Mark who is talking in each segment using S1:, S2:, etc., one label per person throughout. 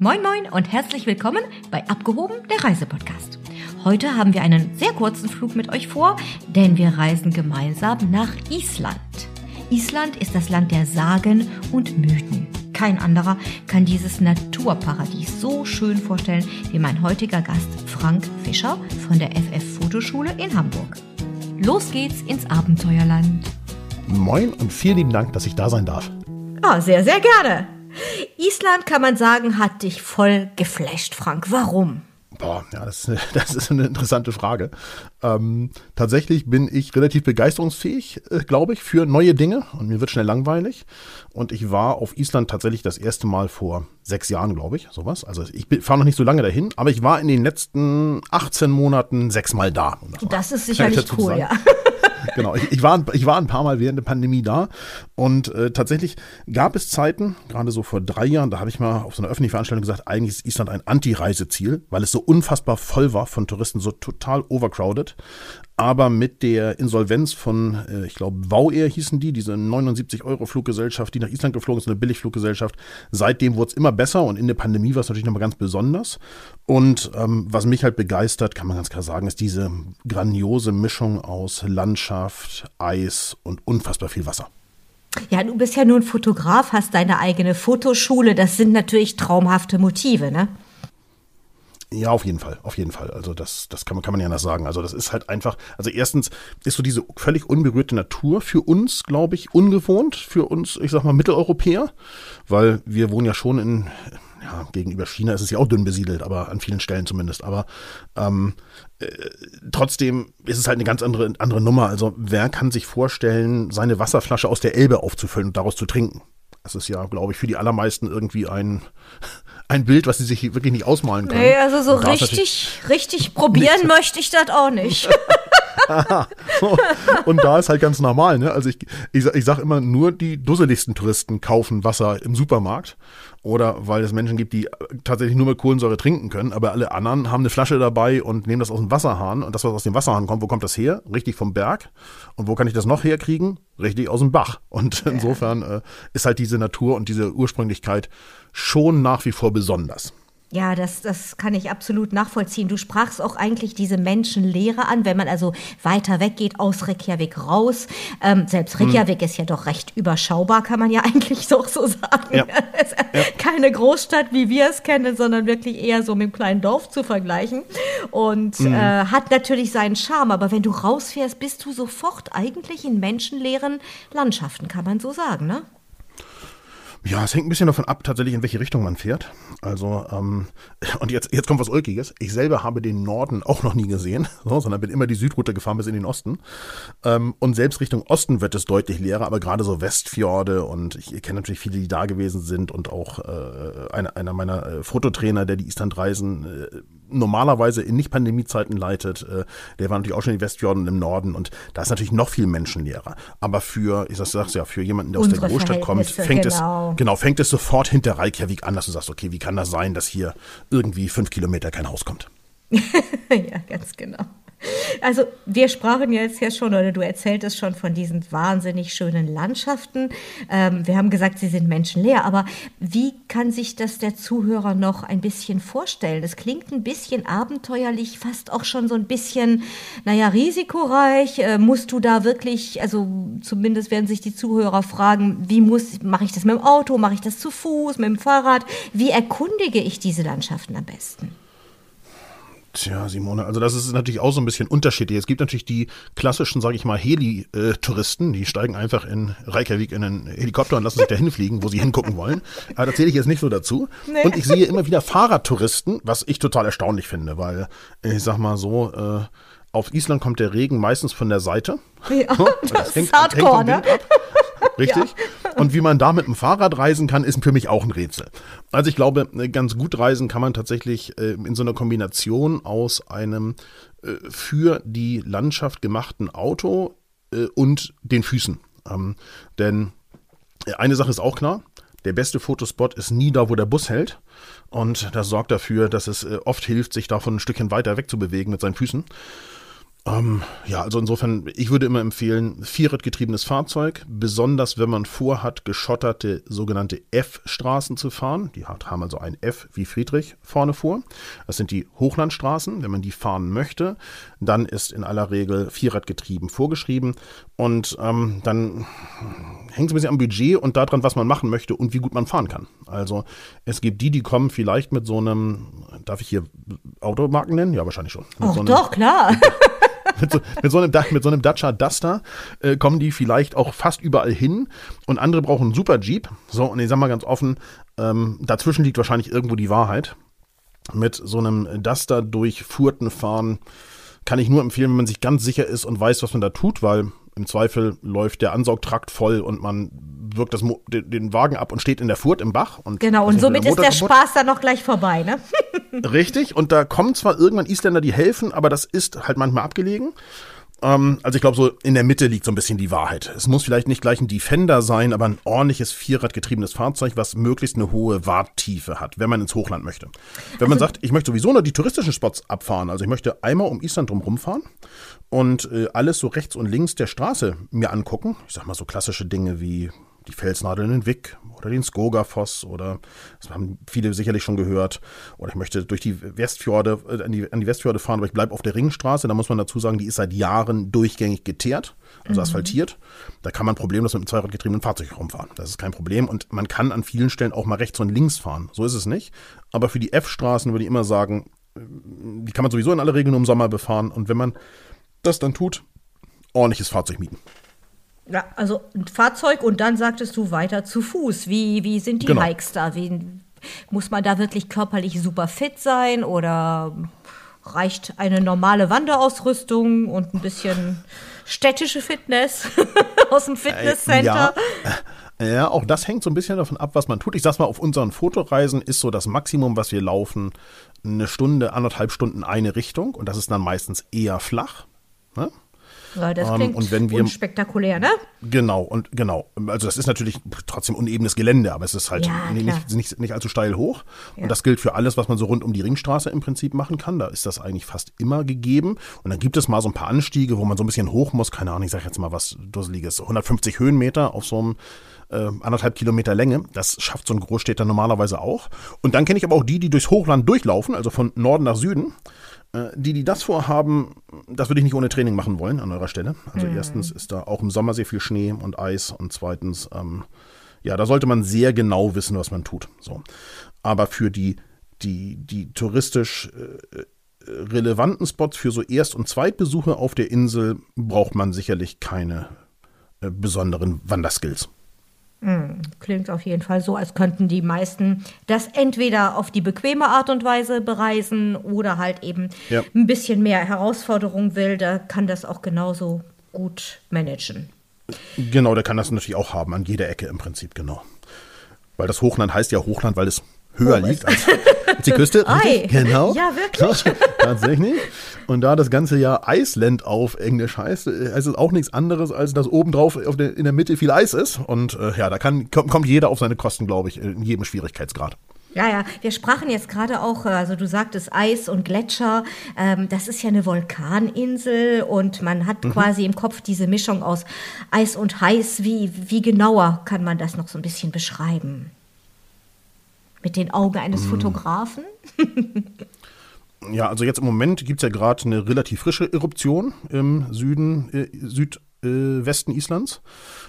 S1: Moin Moin und herzlich willkommen bei Abgehoben, der Reisepodcast. Heute haben wir einen sehr kurzen Flug mit euch vor, denn wir reisen gemeinsam nach Island. Island ist das Land der Sagen und Mythen. Kein anderer kann dieses Naturparadies so schön vorstellen wie mein heutiger Gast Frank Fischer von der FF Fotoschule in Hamburg. Los geht's ins Abenteuerland.
S2: Moin und vielen lieben Dank, dass ich da sein darf.
S1: Ah, sehr, sehr gerne. Island, kann man sagen, hat dich voll geflasht, Frank. Warum?
S2: Boah, ja, das, das ist eine interessante Frage. Ähm, tatsächlich bin ich relativ begeisterungsfähig, äh, glaube ich, für neue Dinge und mir wird schnell langweilig. Und ich war auf Island tatsächlich das erste Mal vor sechs Jahren, glaube ich, sowas. Also ich fahre noch nicht so lange dahin, aber ich war in den letzten 18 Monaten sechsmal da.
S1: Das, das ist sicherlich cool, ja.
S2: genau, ich, ich, war, ich war ein paar Mal während der Pandemie da und äh, tatsächlich gab es Zeiten, gerade so vor drei Jahren, da habe ich mal auf so einer öffentlichen Veranstaltung gesagt, eigentlich ist Island ein Anti-Reiseziel, weil es so unfassbar voll war von Touristen, so total overcrowded. Aber mit der Insolvenz von, äh, ich glaube, Air hießen die, diese 79 Euro Fluggesellschaft, die nach Island geflogen ist, eine Billigfluggesellschaft. Seitdem wurde es immer besser und in der Pandemie war es natürlich nochmal ganz besonders. Und ähm, was mich halt begeistert, kann man ganz klar sagen, ist diese grandiose Mischung aus Landschaft, Eis und unfassbar viel Wasser.
S1: Ja, du bist ja nur ein Fotograf, hast deine eigene Fotoschule. Das sind natürlich traumhafte Motive, ne?
S2: Ja, auf jeden Fall, auf jeden Fall. Also das, das kann man, kann man ja anders sagen. Also das ist halt einfach, also erstens ist so diese völlig unberührte Natur für uns, glaube ich, ungewohnt, für uns, ich sag mal, Mitteleuropäer, weil wir wohnen ja schon in, ja, gegenüber China ist es ja auch dünn besiedelt, aber an vielen Stellen zumindest. Aber ähm, äh, trotzdem ist es halt eine ganz andere, andere Nummer. Also wer kann sich vorstellen, seine Wasserflasche aus der Elbe aufzufüllen und daraus zu trinken? Das ist ja, glaube ich, für die allermeisten irgendwie ein ein Bild, was sie sich wirklich nicht ausmalen können.
S1: Nee, also so richtig, richtig probieren möchte ich das auch nicht.
S2: und da ist halt ganz normal, ne? Also ich, ich, ich sag immer, nur die dusseligsten Touristen kaufen Wasser im Supermarkt. Oder weil es Menschen gibt, die tatsächlich nur mit Kohlensäure trinken können, aber alle anderen haben eine Flasche dabei und nehmen das aus dem Wasserhahn. Und das, was aus dem Wasserhahn kommt, wo kommt das her? Richtig vom Berg. Und wo kann ich das noch herkriegen? Richtig aus dem Bach. Und insofern äh, ist halt diese Natur und diese Ursprünglichkeit schon nach wie vor besonders.
S1: Ja, das, das kann ich absolut nachvollziehen. Du sprachst auch eigentlich diese Menschenlehre an, wenn man also weiter weggeht aus Reykjavik raus. Ähm, selbst hm. Reykjavik hm. ist ja doch recht überschaubar, kann man ja eigentlich so, so sagen. Ja. ja. Keine Großstadt, wie wir es kennen, sondern wirklich eher so mit einem kleinen Dorf zu vergleichen. Und hm. äh, hat natürlich seinen Charme. Aber wenn du rausfährst, bist du sofort eigentlich in menschenleeren Landschaften, kann man so sagen, ne?
S2: Ja, es hängt ein bisschen davon ab, tatsächlich in welche Richtung man fährt. Also, ähm, und jetzt, jetzt kommt was Ulkiges. Ich selber habe den Norden auch noch nie gesehen, so, sondern bin immer die Südroute gefahren bis in den Osten. Ähm, und selbst Richtung Osten wird es deutlich leerer, aber gerade so Westfjorde und ich, kenne natürlich viele, die da gewesen sind und auch äh, einer, einer meiner äh, Fototrainer, der die Islandreisen äh, normalerweise in Nicht-Pandemie-Zeiten leitet, äh, der war natürlich auch schon in die Westfjorden im Norden und da ist natürlich noch viel menschenleerer. Aber für, ich sag's ja, für jemanden, der
S1: Unsere
S2: aus der Großstadt kommt, fängt genau. es, genau, fängt es sofort hinter Reykjavik an, dass du sagst, okay, wie kann das sein, dass hier irgendwie fünf Kilometer kein Haus kommt?
S1: ja, ganz genau. Also wir sprachen jetzt ja schon, oder du erzähltest schon von diesen wahnsinnig schönen Landschaften. Ähm, wir haben gesagt, sie sind menschenleer, aber wie kann sich das der Zuhörer noch ein bisschen vorstellen? Das klingt ein bisschen abenteuerlich, fast auch schon so ein bisschen, naja, risikoreich. Äh, musst du da wirklich, also zumindest werden sich die Zuhörer fragen, wie muss, mache ich das mit dem Auto, mache ich das zu Fuß, mit dem Fahrrad? Wie erkundige ich diese Landschaften am besten?
S2: Tja, Simone, also das ist natürlich auch so ein bisschen unterschiedlich. Es gibt natürlich die klassischen, sage ich mal, Heli-Touristen, die steigen einfach in Reykjavik in einen Helikopter und lassen sich da hinfliegen, wo sie hingucken wollen. Aber da zähle ich jetzt nicht so dazu. Nee. Und ich sehe immer wieder Fahrradtouristen, was ich total erstaunlich finde, weil ich sag mal so, äh, auf Island kommt der Regen meistens von der Seite.
S1: Ja, das, das hängt, ist hardcore, hängt ne?
S2: Richtig? Ja. Und wie man da mit dem Fahrrad reisen kann, ist für mich auch ein Rätsel. Also ich glaube, äh, ganz gut reisen kann man tatsächlich äh, in so einer Kombination aus einem äh, für die Landschaft gemachten Auto und den Füßen. Ähm, denn eine Sache ist auch klar, der beste Fotospot ist nie da, wo der Bus hält. Und das sorgt dafür, dass es oft hilft, sich davon ein Stückchen weiter wegzubewegen mit seinen Füßen. Ähm, ja, also insofern, ich würde immer empfehlen, vierradgetriebenes Fahrzeug, besonders wenn man vorhat, geschotterte sogenannte F-Straßen zu fahren. Die haben also ein F wie Friedrich vorne vor. Das sind die Hochlandstraßen. Wenn man die fahren möchte, dann ist in aller Regel Vierradgetrieben vorgeschrieben. Und ähm, dann hängt es ein bisschen am Budget und daran, was man machen möchte und wie gut man fahren kann. Also es gibt die, die kommen vielleicht mit so einem, darf ich hier Automarken nennen? Ja, wahrscheinlich schon.
S1: Mit
S2: oh, so
S1: doch, klar.
S2: mit, so, mit, so einem, mit so einem Dacia Duster äh, kommen die vielleicht auch fast überall hin und andere brauchen einen Super Jeep. So, und ich sag mal ganz offen, ähm, dazwischen liegt wahrscheinlich irgendwo die Wahrheit. Mit so einem Duster durch Furten fahren kann ich nur empfehlen, wenn man sich ganz sicher ist und weiß, was man da tut, weil im Zweifel läuft der Ansaugtrakt voll und man wirkt das, den, den, Wagen ab und steht in der Furt im Bach. Und
S1: genau, und somit der ist der. Spaß dann noch gleich vorbei, ne?
S2: Richtig, und da kommen zwar irgendwann Isländer, die helfen, aber das ist halt manchmal abgelegen. Ähm, also ich glaube, so in der Mitte liegt so ein bisschen die Wahrheit. Es muss vielleicht nicht gleich ein Defender sein, aber ein ordentliches Vierradgetriebenes Fahrzeug, was möglichst eine hohe Warttiefe hat, wenn man ins Hochland möchte. Wenn also, man sagt, ich möchte sowieso nur die touristischen Spots abfahren, also ich möchte einmal um Island drumherum fahren und äh, alles so rechts und links der Straße mir angucken. Ich sag mal so klassische Dinge wie die Felsnadeln in Wick oder den Skogafoss oder das haben viele sicherlich schon gehört. Oder ich möchte durch die Westfjorde, äh, an, die, an die Westfjorde fahren, aber ich bleibe auf der Ringstraße. Da muss man dazu sagen, die ist seit Jahren durchgängig geteert, also mhm. asphaltiert. Da kann man problemlos mit einem zweiradgetriebenen Fahrzeug rumfahren. Das ist kein Problem. Und man kann an vielen Stellen auch mal rechts und links fahren. So ist es nicht. Aber für die F-Straßen würde ich immer sagen, äh, die kann man sowieso in aller Regel nur im Sommer befahren. Und wenn man das dann tut, ordentliches Fahrzeug mieten.
S1: Ja, also ein Fahrzeug und dann sagtest du weiter zu Fuß. Wie, wie sind die genau. Hikes da? Wie, muss man da wirklich körperlich super fit sein oder reicht eine normale Wanderausrüstung und ein bisschen städtische Fitness aus dem Fitnesscenter?
S2: Äh, ja. ja. auch das hängt so ein bisschen davon ab, was man tut. Ich sag's mal, auf unseren Fotoreisen ist so das Maximum, was wir laufen, eine Stunde, anderthalb Stunden eine Richtung und das ist dann meistens eher flach. Ne?
S1: Ja, das ähm, klingt und wenn wir, spektakulär, ne?
S2: Genau, und genau. Also das ist natürlich trotzdem unebenes Gelände, aber es ist halt ja, nicht, nicht, nicht, allzu steil hoch. Ja. Und das gilt für alles, was man so rund um die Ringstraße im Prinzip machen kann. Da ist das eigentlich fast immer gegeben. Und dann gibt es mal so ein paar Anstiege, wo man so ein bisschen hoch muss. Keine Ahnung, ich sage jetzt mal was Dusseliges. 150 Höhenmeter auf so einem äh, anderthalb Kilometer Länge. Das schafft so ein Großstädter normalerweise auch. Und dann kenne ich aber auch die, die durchs Hochland durchlaufen, also von Norden nach Süden. Äh, die, die das vorhaben, das würde ich nicht ohne Training machen wollen an eurer Stelle. Also mhm. erstens ist da auch im Sommer sehr viel Schnee und Eis und zweitens, ähm, ja, da sollte man sehr genau wissen, was man tut. So. Aber für die, die, die touristisch äh, relevanten Spots für so Erst- und Zweitbesuche auf der Insel braucht man sicherlich keine äh, besonderen Wanderskills.
S1: Hm, klingt auf jeden Fall so, als könnten die meisten das entweder auf die bequeme Art und Weise bereisen oder halt eben ja. ein bisschen mehr Herausforderung will, da kann das auch genauso gut managen.
S2: Genau, der kann das natürlich auch haben, an jeder Ecke im Prinzip, genau. Weil das Hochland heißt ja Hochland, weil es höher liegt als, als, die Küste.
S1: Ei. Genau. Ja, wirklich.
S2: Tatsächlich. Und da das ganze Jahr Iceland auf Englisch heißt, heißt es auch nichts anderes, als dass obendrauf auf der, in der Mitte viel Eis ist. Und äh, ja, da kann, kommt, kommt jeder auf seine Kosten, glaube ich, in jedem Schwierigkeitsgrad.
S1: Ja, ja, wir sprachen jetzt gerade auch, äh, also du sagtest Eis und Gletscher, ähm, das ist ja eine Vulkaninsel und man hat mhm. quasi im Kopf diese Mischung aus Eis und Heiß. Wie, wie genauer kann man das noch so ein bisschen beschreiben? Mit den Augen eines mm. Fotografen?
S2: ja, also jetzt im Moment gibt es ja gerade eine relativ frische Eruption im Süden, äh, Südwesten äh, Islands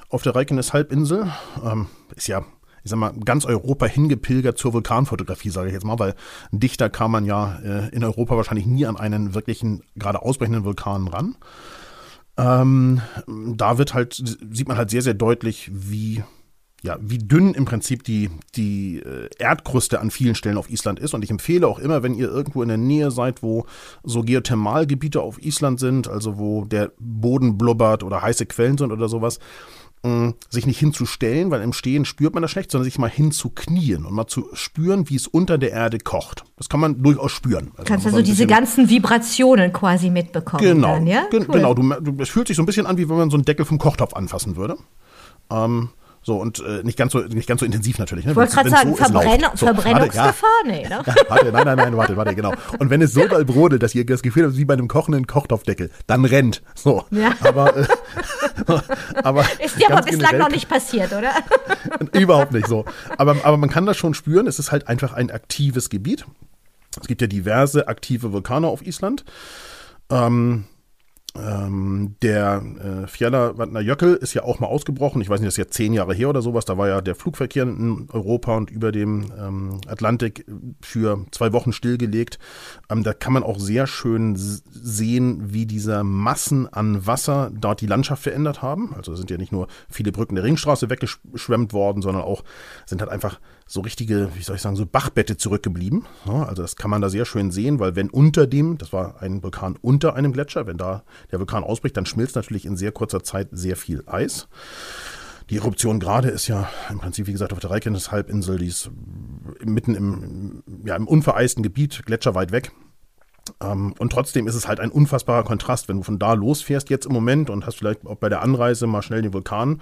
S2: auf der Reykjanes-Halbinsel. Ähm, ist ja, ich sag mal, ganz Europa hingepilgert zur Vulkanfotografie, sage ich jetzt mal, weil dichter kam man ja äh, in Europa wahrscheinlich nie an einen wirklichen, gerade ausbrechenden Vulkan ran. Ähm, da wird halt, sieht man halt sehr, sehr deutlich, wie ja, wie dünn im Prinzip die, die äh, Erdkruste an vielen Stellen auf Island ist. Und ich empfehle auch immer, wenn ihr irgendwo in der Nähe seid, wo so Geothermalgebiete auf Island sind, also wo der Boden blubbert oder heiße Quellen sind oder sowas, mh, sich nicht hinzustellen, weil im Stehen spürt man das schlecht, sondern sich mal hinzuknien und mal zu spüren, wie es unter der Erde kocht. Das kann man durchaus spüren.
S1: Also Kannst also diese ganzen Vibrationen quasi mitbekommen.
S2: Genau,
S1: dann, ja?
S2: Cool. genau. Du, es fühlt sich so ein bisschen an, wie wenn man so einen Deckel vom Kochtopf anfassen würde. Ähm, So und äh, nicht ganz so nicht ganz so intensiv natürlich.
S1: Ne? Ich wollte gerade sagen, so Verbrenn so, Verbrennungsgefahr, ja. nee, ne?
S2: warte, nein, nein, nein, warte, warte, genau. Und wenn es so doll brodelt, dass ihr das Gefühl habt, wie bei einem kochenden Kochtopfdeckel, dann rennt. So. Ja. Aber, äh,
S1: aber ist dir aber bislang noch nicht passiert, oder?
S2: Überhaupt nicht so. Aber, aber man kann das schon spüren. Es ist halt einfach ein aktives Gebiet. Es gibt ja diverse aktive Vulkane auf Island. Ähm, ähm, der äh, Fjeller Jöckel ist ja auch mal ausgebrochen. Ich weiß nicht, das ist jetzt zehn Jahre her oder sowas. Da war ja der Flugverkehr in Europa und über dem ähm, Atlantik für zwei Wochen stillgelegt. Ähm, da kann man auch sehr schön sehen, wie diese Massen an Wasser dort die Landschaft verändert haben. Also sind ja nicht nur viele Brücken der Ringstraße weggeschwemmt worden, sondern auch sind halt einfach so richtige, wie soll ich sagen, so Bachbette zurückgeblieben. Also das kann man da sehr schön sehen, weil wenn unter dem, das war ein Vulkan unter einem Gletscher, wenn da der Vulkan ausbricht, dann schmilzt natürlich in sehr kurzer Zeit sehr viel Eis. Die Eruption gerade ist ja im Prinzip, wie gesagt, auf der Reykjanes-Halbinsel, die ist mitten im, ja, im unvereisten Gebiet, gletscherweit weg. Ähm, und trotzdem ist es halt ein unfassbarer Kontrast, wenn du von da losfährst jetzt im Moment und hast vielleicht auch bei der Anreise mal schnell den Vulkan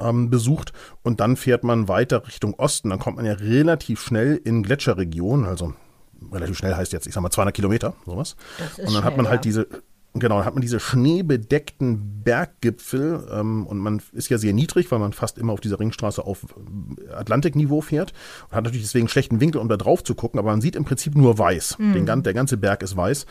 S2: ähm, besucht und dann fährt man weiter Richtung Osten. Dann kommt man ja relativ schnell in Gletscherregionen, also relativ schnell heißt jetzt, ich sag mal 200 Kilometer, sowas. Und dann schnell, hat man halt ja. diese Genau, hat man diese schneebedeckten Berggipfel ähm, und man ist ja sehr niedrig, weil man fast immer auf dieser Ringstraße auf äh, Atlantikniveau fährt und hat natürlich deswegen schlechten Winkel, um da drauf zu gucken, aber man sieht im Prinzip nur weiß. Mhm. Den, der ganze Berg ist weiß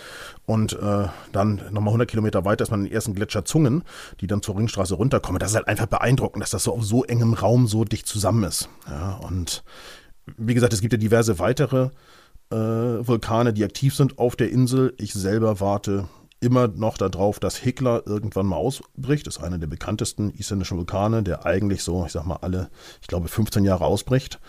S2: und äh, dann nochmal 100 Kilometer weiter ist man in den ersten Gletscherzungen, die dann zur Ringstraße runterkommen. Das ist halt einfach beeindruckend, dass das so auf so engem Raum so dicht zusammen ist. Ja, und wie gesagt, es gibt ja diverse weitere äh, Vulkane, die aktiv sind auf der Insel. Ich selber warte immer noch darauf, dass Hekla irgendwann mal ausbricht. Das ist einer der bekanntesten isländischen Vulkane, der eigentlich so, ich sag mal, alle, ich glaube, 15 Jahre ausbricht.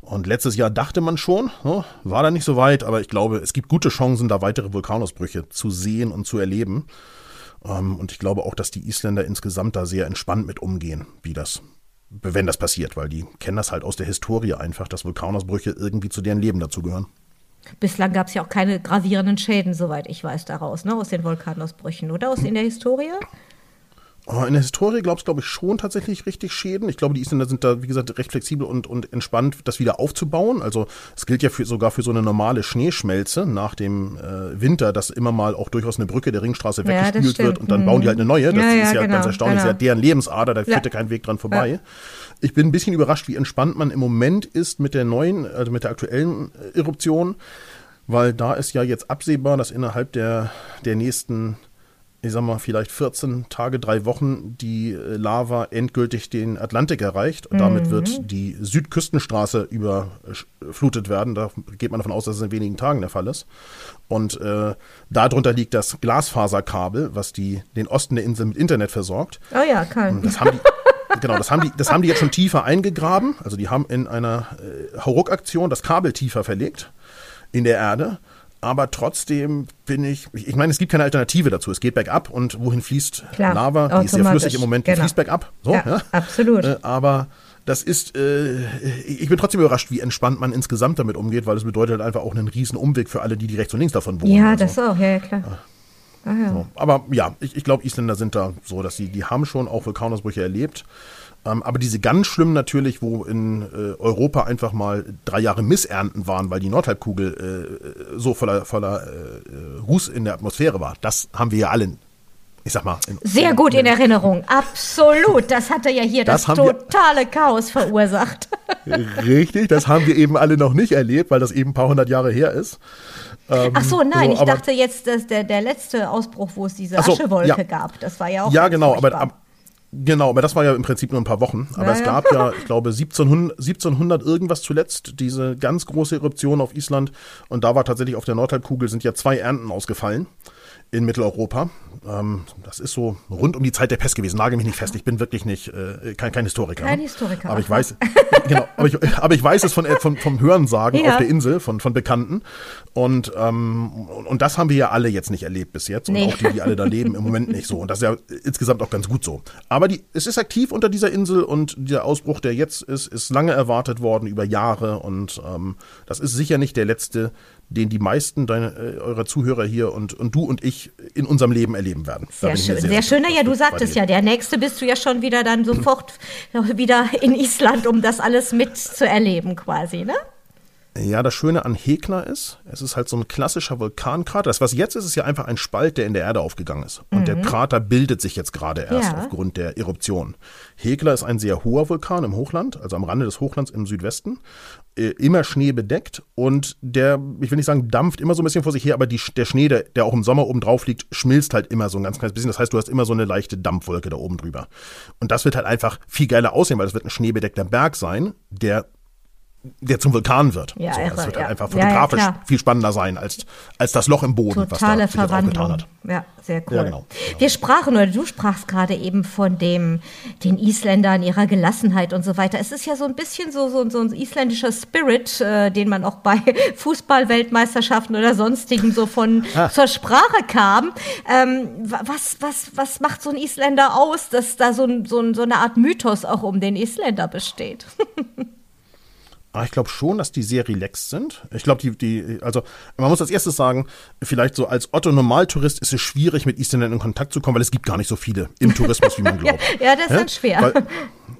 S2: Und letztes Jahr dachte man schon, ne, war da nicht so weit, aber ich glaube, es gibt gute Chancen, da weitere Vulkanausbrüche zu sehen und zu erleben. Ähm, und ich glaube auch, dass die Isländer insgesamt da sehr entspannt mit umgehen, wie das, wenn das passiert, weil die kennen das halt aus der Historie einfach, dass Vulkanausbrüche irgendwie zu deren Leben dazugehören.
S1: Bislang gab es ja auch keine gravierenden Schäden, soweit ich weiß, daraus, ne, aus den Vulkanausbrüchen, oder? Aus in der Historie?
S2: Oh, in der Historie glaubst glaube ich schon tatsächlich richtig Schäden. Ich glaube, die Isländer sind da, wie gesagt, recht flexibel und, und entspannt, das wieder aufzubauen. Also es gilt ja für, sogar für so eine normale Schneeschmelze nach dem äh, Winter, dass immer mal auch durchaus eine Brücke der Ringstraße weggespült ja, wird und dann bauen die halt eine neue. Das ja, ist ja, genau, ganz erstaunlich. Genau. Das ist ja deren Lebensader, da führt ja kein Weg dran vorbei. Ich bin ein bisschen überrascht, wie entspannt man im Moment ist mit der neuen, also mit der aktuellen äh, Eruption, weil da ist ja jetzt absehbar, dass innerhalb der, der nächsten ich sag mal, vielleicht 14 Tage, drei Wochen die äh, Lava endgültig den Atlantik erreicht. Und damit mhm. wird die Südküstenstraße überflutet werden. Da geht man davon aus, dass es in wenigen Tagen der Fall ist. Und äh, darunter liegt das Glasfaserkabel, was die, den Osten der Insel mit Internet versorgt.
S1: Oh ja, kann.
S2: Das haben die, genau, das haben, die, das haben die jetzt schon tiefer eingegraben. Also die haben in einer äh, Hauruck-Aktion das Kabel tiefer verlegt in der Erde aber trotzdem bin ich, ich meine, es gibt keine Alternative dazu. Es geht bergab und wohin fließt Klar, Lava? Die ist sehr flüssig im Moment, die genau. fließt bergab. So, ja,
S1: ja. Absolut.
S2: Äh, aber das ist, äh, ich bin trotzdem überrascht, wie entspannt man insgesamt damit umgeht, weil es bedeutet halt einfach auch einen riesen Umweg für alle, die, die rechts und links davon wohnen.
S1: Ja, das so. auch, ja, ja klar.
S2: Ah, ja. So. Aber ja, ich, ich glaube, Isländer sind da so, dass sie, die haben schon auch Vulkanausbrüche erlebt. Ähm, aber diese ganz schlimmen natürlich, wo in äh, Europa einfach mal drei Jahre Missernten waren, weil die Nordhalbkugel äh, so voller, voller äh, Ruß in der Atmosphäre war, das haben wir ja alle ich sag mal.
S1: In, Sehr gut in, in Erinnerung, absolut. Das hatte ja hier das, das totale wir, Chaos verursacht.
S2: Richtig, das haben wir eben alle noch nicht erlebt, weil das eben ein paar hundert Jahre her ist.
S1: Ähm, Ach so, nein, so, ich dachte jetzt, dass der, der letzte Ausbruch, wo es diese so, Aschewolke ja. gab, das war ja auch.
S2: Ja, genau, aber, aber, Genau, aber das war ja im Prinzip nur ein paar Wochen. Aber naja. es gab ja, ich glaube, 1700, 1700 irgendwas zuletzt, diese ganz große Eruption auf Island. Und da war tatsächlich auf der Nordhalbkugel sind ja zwei Ernten ausgefallen in Mitteleuropa. Ähm, das ist so rund um die Zeit der Pest gewesen. Nagel mich nicht fest. Ich bin wirklich nicht äh, kein, kein Historiker.
S1: Kein Historiker.
S2: Aber ich weiß, genau. Aber ich, aber ich weiß es von, äh, vom Hörensagen ja. auf der Insel von von Bekannten. Und ähm, und das haben wir ja alle jetzt nicht erlebt bis jetzt und nee. auch die, die alle da leben, im Moment nicht so. Und das ist ja insgesamt auch ganz gut so. Aber die, es ist aktiv unter dieser Insel und der Ausbruch, der jetzt ist, ist lange erwartet worden über Jahre und ähm, das ist sicher nicht der letzte den die meisten deiner, äh, eurer Zuhörer hier und, und du und ich in unserem Leben erleben werden.
S1: Sehr schön, sehr, sehr schön. Ja, du sagtest ja, der nächste bist du ja schon wieder dann sofort wieder in Island, um das alles mitzuerleben quasi, ne?
S2: Ja, das Schöne an Hekla ist, es ist halt so ein klassischer Vulkankrater. Das, was jetzt ist, ist ja einfach ein Spalt, der in der Erde aufgegangen ist. Und mhm. der Krater bildet sich jetzt gerade erst ja. aufgrund der Eruption. Hekla ist ein sehr hoher Vulkan im Hochland, also am Rande des Hochlands im Südwesten. Äh, immer Schnee bedeckt und der, ich will nicht sagen, dampft immer so ein bisschen vor sich her, aber die, der Schnee, der, der auch im Sommer oben drauf liegt, schmilzt halt immer so ein ganz kleines bisschen. Das heißt, du hast immer so eine leichte Dampfwolke da oben drüber. Und das wird halt einfach viel geiler aussehen, weil das wird ein schneebedeckter Berg sein, der der zum Vulkan wird. Ja, so, das irre, wird halt einfach fotografisch ja, ja, viel spannender sein als, als das Loch im Boden,
S1: Totale was da Verwandlung. hat. Ja, sehr cool. Ja, genau, genau. Wir sprachen, oder du sprachst gerade eben von dem, den Isländern, ihrer Gelassenheit und so weiter. Es ist ja so ein bisschen so, so, so ein isländischer Spirit, äh, den man auch bei Fußballweltmeisterschaften oder sonstigen so von ah. zur Sprache kam. Ähm, was, was, was macht so ein Isländer aus, dass da so, so, so eine Art Mythos auch um den Isländer besteht?
S2: Aber ah, ich glaube schon, dass die sehr relaxed sind. Ich glaube, die, die, also man muss als erstes sagen, vielleicht so als Otto Normaltourist ist es schwierig, mit Isländern in Kontakt zu kommen, weil es gibt gar nicht so viele im Tourismus, wie man glaubt.
S1: ja, das ist dann schwer.
S2: Weil,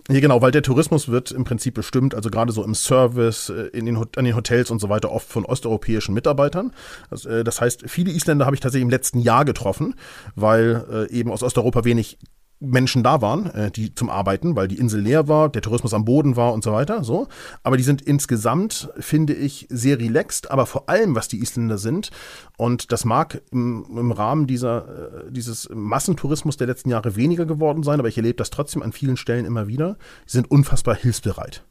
S2: ja, genau, weil der Tourismus wird im Prinzip bestimmt, also gerade so im Service, äh, in den, an den Hotels und so weiter, oft von osteuropäischen Mitarbeitern. Das, äh, das heißt, viele Isländer habe ich tatsächlich im letzten Jahr getroffen, weil äh, eben aus Osteuropa wenig Menschen da waren, äh, die zum Arbeiten, weil die Insel leer war, der Tourismus am Boden war und so weiter, so. Aber die sind insgesamt, finde ich, sehr relaxed, aber vor allem, was die Isländer sind, und das mag im, im Rahmen dieser, äh, dieses Massentourismus der letzten Jahre weniger geworden sein, aber ich erlebe das trotzdem an vielen Stellen immer wieder, die sind unfassbar hilfsbereit.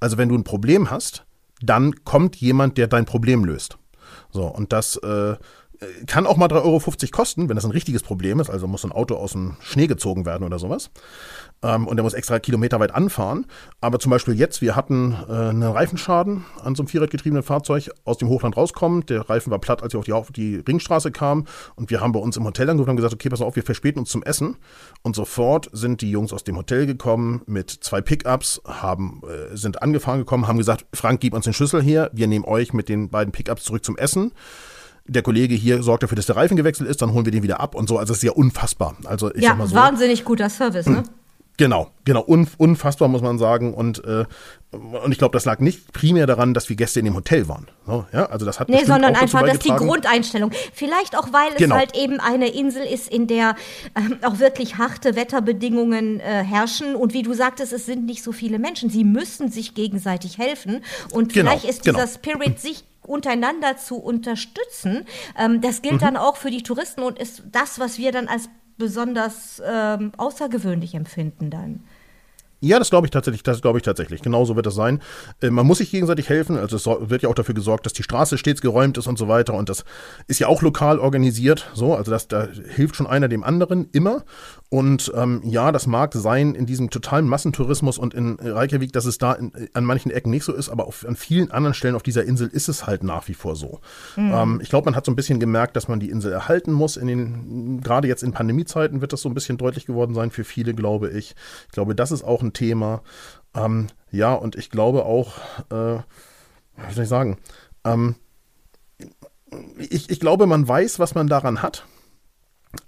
S2: Also wenn du ein Problem hast, dann kommt jemand, der dein Problem löst. So, und das äh, kann auch mal 3,50 Euro kosten, wenn das ein richtiges Problem ist. Also muss ein Auto aus dem Schnee gezogen werden oder sowas. Ähm, und der muss extra Kilometer weit anfahren. Aber zum Beispiel jetzt, wir hatten äh, einen Reifenschaden an so einem vierradgetriebenen Fahrzeug aus dem Hochland rauskommen. Der Reifen war platt, als wir auf die, auf die Ringstraße kamen. Und wir haben bei uns im Hotel angerufen und gesagt, okay, pass auf, wir verspäten uns zum Essen. Und sofort sind die Jungs aus dem Hotel gekommen mit zwei Pickups, haben, äh, sind angefahren gekommen, haben gesagt, Frank, gib uns den Schlüssel her. Wir nehmen euch mit den beiden Pickups zurück zum Essen der Kollege hier sorgt dafür, dass der Reifen gewechselt ist, dann holen wir den wieder ab und so. Also es ist ja unfassbar. Also ich
S1: ja,
S2: sag mal so,
S1: wahnsinnig guter Service, ne?
S2: Genau, genau, unfassbar muss man sagen und äh, und ich glaube, das lag nicht primär daran, dass wir Gäste in dem Hotel waren. So, ja, also das hat
S1: nee, sondern einfach, dass die Grundeinstellung. Vielleicht auch, weil genau. es halt eben eine Insel ist, in der ähm, auch wirklich harte Wetterbedingungen äh, herrschen und wie du sagtest, es sind nicht so viele Menschen. Sie müssen sich gegenseitig helfen und genau, vielleicht ist dieser genau. Spirit sich untereinander zu unterstützen. Ähm, das gilt mhm. dann auch für die Touristen und ist das, was wir dann als besonders ähm, außergewöhnlich empfinden dann.
S2: Ja, das glaube ich tatsächlich, das glaube ich tatsächlich. Genauso wird es sein. Äh, man muss sich gegenseitig helfen. Also es wird ja auch dafür gesorgt, dass die Straße stets geräumt ist und so weiter. Und das ist ja auch lokal organisiert. So, also das, da hilft schon einer dem anderen immer. Und ähm, ja, das mag sein in diesem totalen Massentourismus und in Reykjavik, dass es da in, an manchen Ecken nicht so ist, aber auf, an vielen anderen Stellen auf dieser Insel ist es halt nach wie vor so. Mhm. Ähm, ich glaube, man hat so ein bisschen gemerkt, dass man die Insel erhalten muss. In den, gerade jetzt in Pandemiezeiten wird das so ein bisschen deutlich geworden sein für viele, glaube ich. Ich glaube, das ist auch ein Thema. Ähm, ja, und ich glaube auch, äh, was soll ich sagen, ähm, ich, ich glaube, man weiß, was man daran hat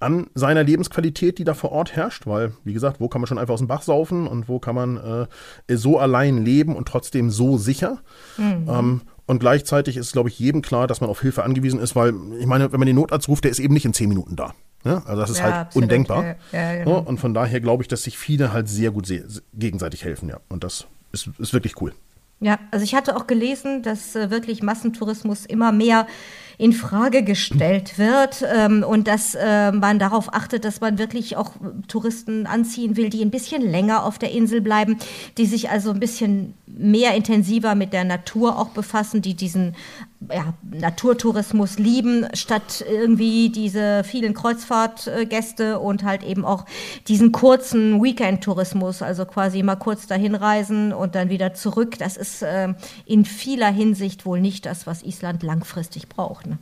S2: an seiner Lebensqualität, die da vor Ort herrscht, weil, wie gesagt, wo kann man schon einfach aus dem Bach saufen und wo kann man äh, so allein leben und trotzdem so sicher. Mhm. Ähm, und gleichzeitig ist, glaube ich, jedem klar, dass man auf Hilfe angewiesen ist, weil, ich meine, wenn man den Notarzt ruft, der ist eben nicht in zehn Minuten da. Ja, also das ist ja, halt absolut. undenkbar. Ja, genau. und von daher glaube ich, dass sich viele halt sehr gut gegenseitig helfen, ja. Und das ist, ist wirklich cool.
S1: Ja, also ich hatte auch gelesen, dass äh, wirklich Massentourismus immer mehr in Frage gestellt wird ähm, und dass äh, man darauf achtet, dass man wirklich auch Touristen anziehen will, die ein bisschen länger auf der Insel bleiben, die sich also ein bisschen mehr intensiver mit der Natur auch befassen, die diesen ja, Naturtourismus lieben, statt irgendwie diese vielen Kreuzfahrtgäste und halt eben auch diesen kurzen Weekend-Tourismus, also quasi mal kurz dahin reisen und dann wieder zurück. Das ist äh, in vieler Hinsicht wohl nicht das, was Island langfristig braucht. Ne?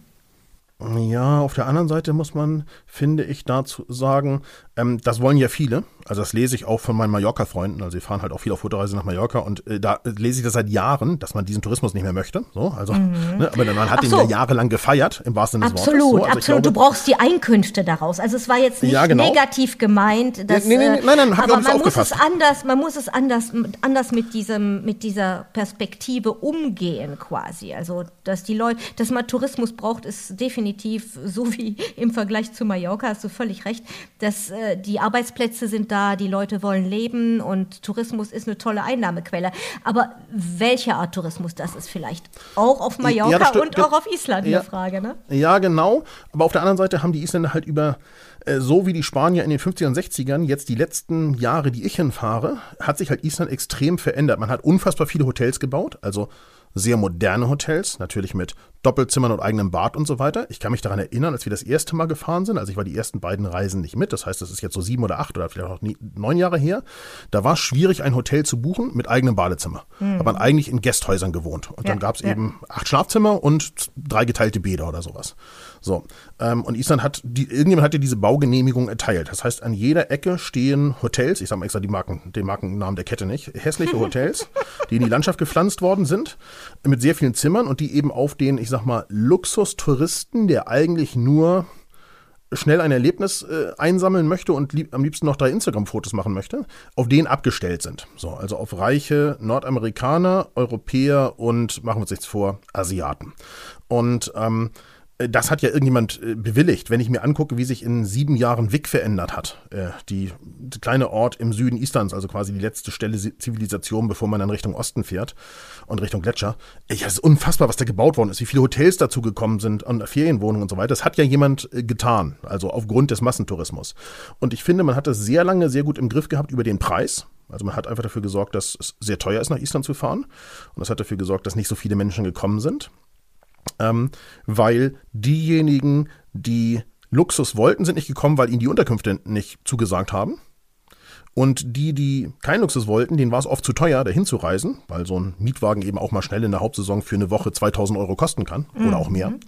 S2: Ja, auf der anderen Seite muss man, finde ich, dazu sagen, ähm, das wollen ja viele. Also das lese ich auch von meinen Mallorca-Freunden. Also sie fahren halt auch viel auf Fotoreise nach Mallorca und äh, da lese ich das seit Jahren, dass man diesen Tourismus nicht mehr möchte. So, also, mhm. ne, aber man hat so. ja jahrelang gefeiert, im wahrsten Sinne des
S1: Wortes. Absolut, so, also absolut. Glaube, du brauchst die Einkünfte daraus. Also es war jetzt nicht ja, genau. negativ gemeint. Dass, nee, nee, nee, nein, nein, hab aber man muss es anders, man muss es anders, anders mit diesem, mit dieser Perspektive umgehen quasi. Also dass die Leute, dass man Tourismus braucht, ist definitiv so wie im Vergleich zu Mallorca. Hast du völlig recht. Dass äh, die Arbeitsplätze sind da, die Leute wollen leben und Tourismus ist eine tolle Einnahmequelle. Aber welche Art Tourismus das ist vielleicht auch auf Mallorca ja, und auch auf Island
S2: ja,
S1: eine Frage, ne?
S2: Ja, genau. Aber auf der anderen Seite haben die Isländer halt über äh, so wie die Spanier in den 50ern und 60ern, jetzt die letzten Jahre, die ich hinfahre, hat sich halt Island extrem verändert. Man hat unfassbar viele Hotels gebaut, also sehr moderne Hotels, natürlich mit Doppelzimmern und eigenem Bad und so weiter. Ich kann mich daran erinnern, als wir das erste Mal gefahren sind, also ich war die ersten beiden Reisen nicht mit, das heißt, das ist jetzt so sieben oder acht oder vielleicht auch neun Jahre her, da war es schwierig, ein Hotel zu buchen mit eigenem Badezimmer. Mhm. Hat man eigentlich in Gästhäusern gewohnt. Und ja, dann gab es ja. eben acht Schlafzimmer und drei geteilte Bäder oder sowas. So. Ähm, und Island hat, die, irgendjemand hat dir diese Baugenehmigung erteilt. Das heißt, an jeder Ecke stehen Hotels, ich sage mal extra die Marken, den Markennamen der Kette nicht, hässliche Hotels, die in die Landschaft gepflanzt worden sind, mit sehr vielen Zimmern und die eben auf den, ich sag mal, Luxustouristen, der eigentlich nur schnell ein Erlebnis äh, einsammeln möchte und lieb, am liebsten noch drei Instagram-Fotos machen möchte, auf den abgestellt sind. So, also auf reiche Nordamerikaner, Europäer und, machen wir uns nichts vor, Asiaten. Und ähm, äh, das hat ja irgendjemand äh, bewilligt. Wenn ich mir angucke, wie sich in sieben Jahren Wick verändert hat, äh, die, die kleine Ort im Süden Islands, also quasi die letzte Stelle Zivilisation, bevor man dann Richtung Osten fährt und Richtung Gletscher. Es ist unfassbar, was da gebaut worden ist, wie viele Hotels dazu gekommen sind und Ferienwohnungen und so weiter. Das hat ja jemand getan, also aufgrund des Massentourismus. Und ich finde, man hat das sehr lange sehr gut im Griff gehabt über den Preis. Also man hat einfach dafür gesorgt, dass es sehr teuer ist, nach Island zu fahren. Und das hat dafür gesorgt, dass nicht so viele Menschen gekommen sind ähm, weil diejenigen, die Luxus wollten, sind nicht gekommen, weil ihnen die Unterkünfte nicht zugesagt haben. Und die, die kein Luxus wollten, denen war es oft zu teuer, dahin zu reisen, weil so ein Mietwagen eben auch mal schnell in der Hauptsaison für eine Woche 2000 Euro kosten kann mhm. oder auch mehr. Mhm.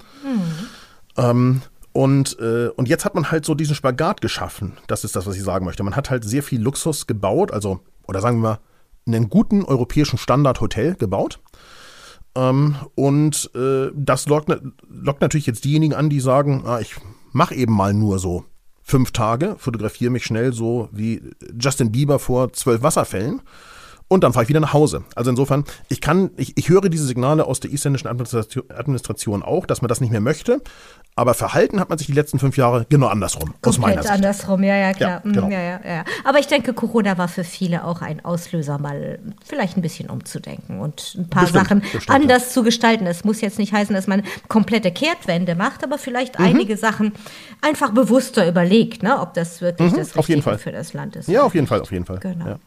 S2: Ähm, und, äh, und jetzt hat man halt so diesen Spagat geschaffen. Das ist das, was ich sagen möchte. Man hat halt sehr viel Luxus gebaut, also, oder sagen wir mal, einen guten europäischen Standard-Hotel gebaut. Ähm, und äh, das lockt, lockt natürlich jetzt diejenigen an, die sagen, ah, ich mache eben mal nur so fünf Tage, fotografiere mich schnell so wie Justin Bieber vor zwölf Wasserfällen und dann fahre ich wieder nach Hause. Also insofern, ich kann, ich, ich höre diese Signale aus der isländischen Administration auch, dass man das nicht mehr möchte. Aber verhalten hat man sich die letzten fünf Jahre genau andersrum,
S1: Komplett aus meiner Sicht. andersrum, ja, ja, klar. Ja, mhm, genau. ja, ja, ja. Aber ich denke, Corona war für viele auch ein Auslöser, mal vielleicht ein bisschen umzudenken und ein paar bestimmt, Sachen bestimmt, anders ja. zu gestalten. Es muss jetzt nicht heißen, dass man komplette Kehrtwende macht, aber vielleicht mhm. einige Sachen einfach bewusster überlegt, ne, ob das wirklich mhm, das Richtige für das Land ist.
S2: Ja, auf jeden Fall, auf jeden Fall.
S1: Genau. Ja.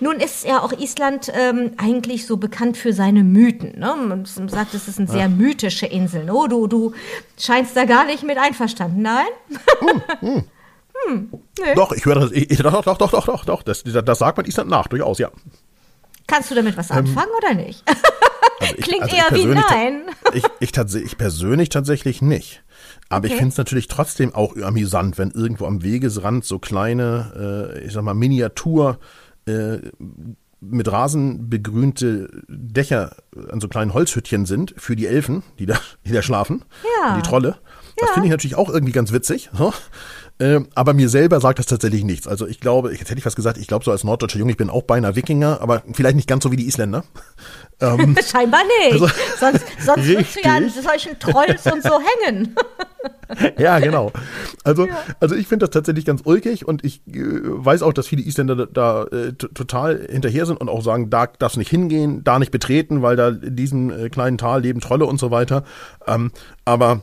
S1: Nun ist ja auch Island ähm, eigentlich so bekannt für seine Mythen. Ne? Man sagt, es ist eine sehr mythische Insel. Oh, du, du scheinst da gar gar nicht mit einverstanden, nein? Hm, hm.
S2: Hm, nee. Doch, ich höre das. Ich, doch, doch, doch, doch, doch, doch. Das, das sagt man Island nach, durchaus, ja.
S1: Kannst du damit was ähm, anfangen ähm, oder nicht? Also ich, Klingt also eher wie nein.
S2: Ich, ich, ich, persönlich tatsächlich nicht. Aber okay. ich finde es natürlich trotzdem auch amüsant, wenn irgendwo am Wegesrand so kleine, äh, ich sag mal, Miniatur äh, mit Rasen begrünte Dächer an so kleinen Holzhüttchen sind für die Elfen, die da, die da schlafen, ja. die Trolle. Das ja. finde ich natürlich auch irgendwie ganz witzig. So. Äh, aber mir selber sagt das tatsächlich nichts. Also ich glaube, jetzt hätte ich was gesagt, ich glaube so als norddeutscher Junge, ich bin auch beinahe Wikinger, aber vielleicht nicht ganz so wie die Isländer.
S1: Ähm, Scheinbar nicht. Also, sonst sonst würdest du ja an solchen Trolls und so hängen.
S2: ja, genau. Also, ja. also ich finde das tatsächlich ganz ulkig und ich äh, weiß auch, dass viele Isländer da, da äh, total hinterher sind und auch sagen, da darfst du nicht hingehen, da nicht betreten, weil da in diesem äh, kleinen Tal leben Trolle und so weiter. Ähm, aber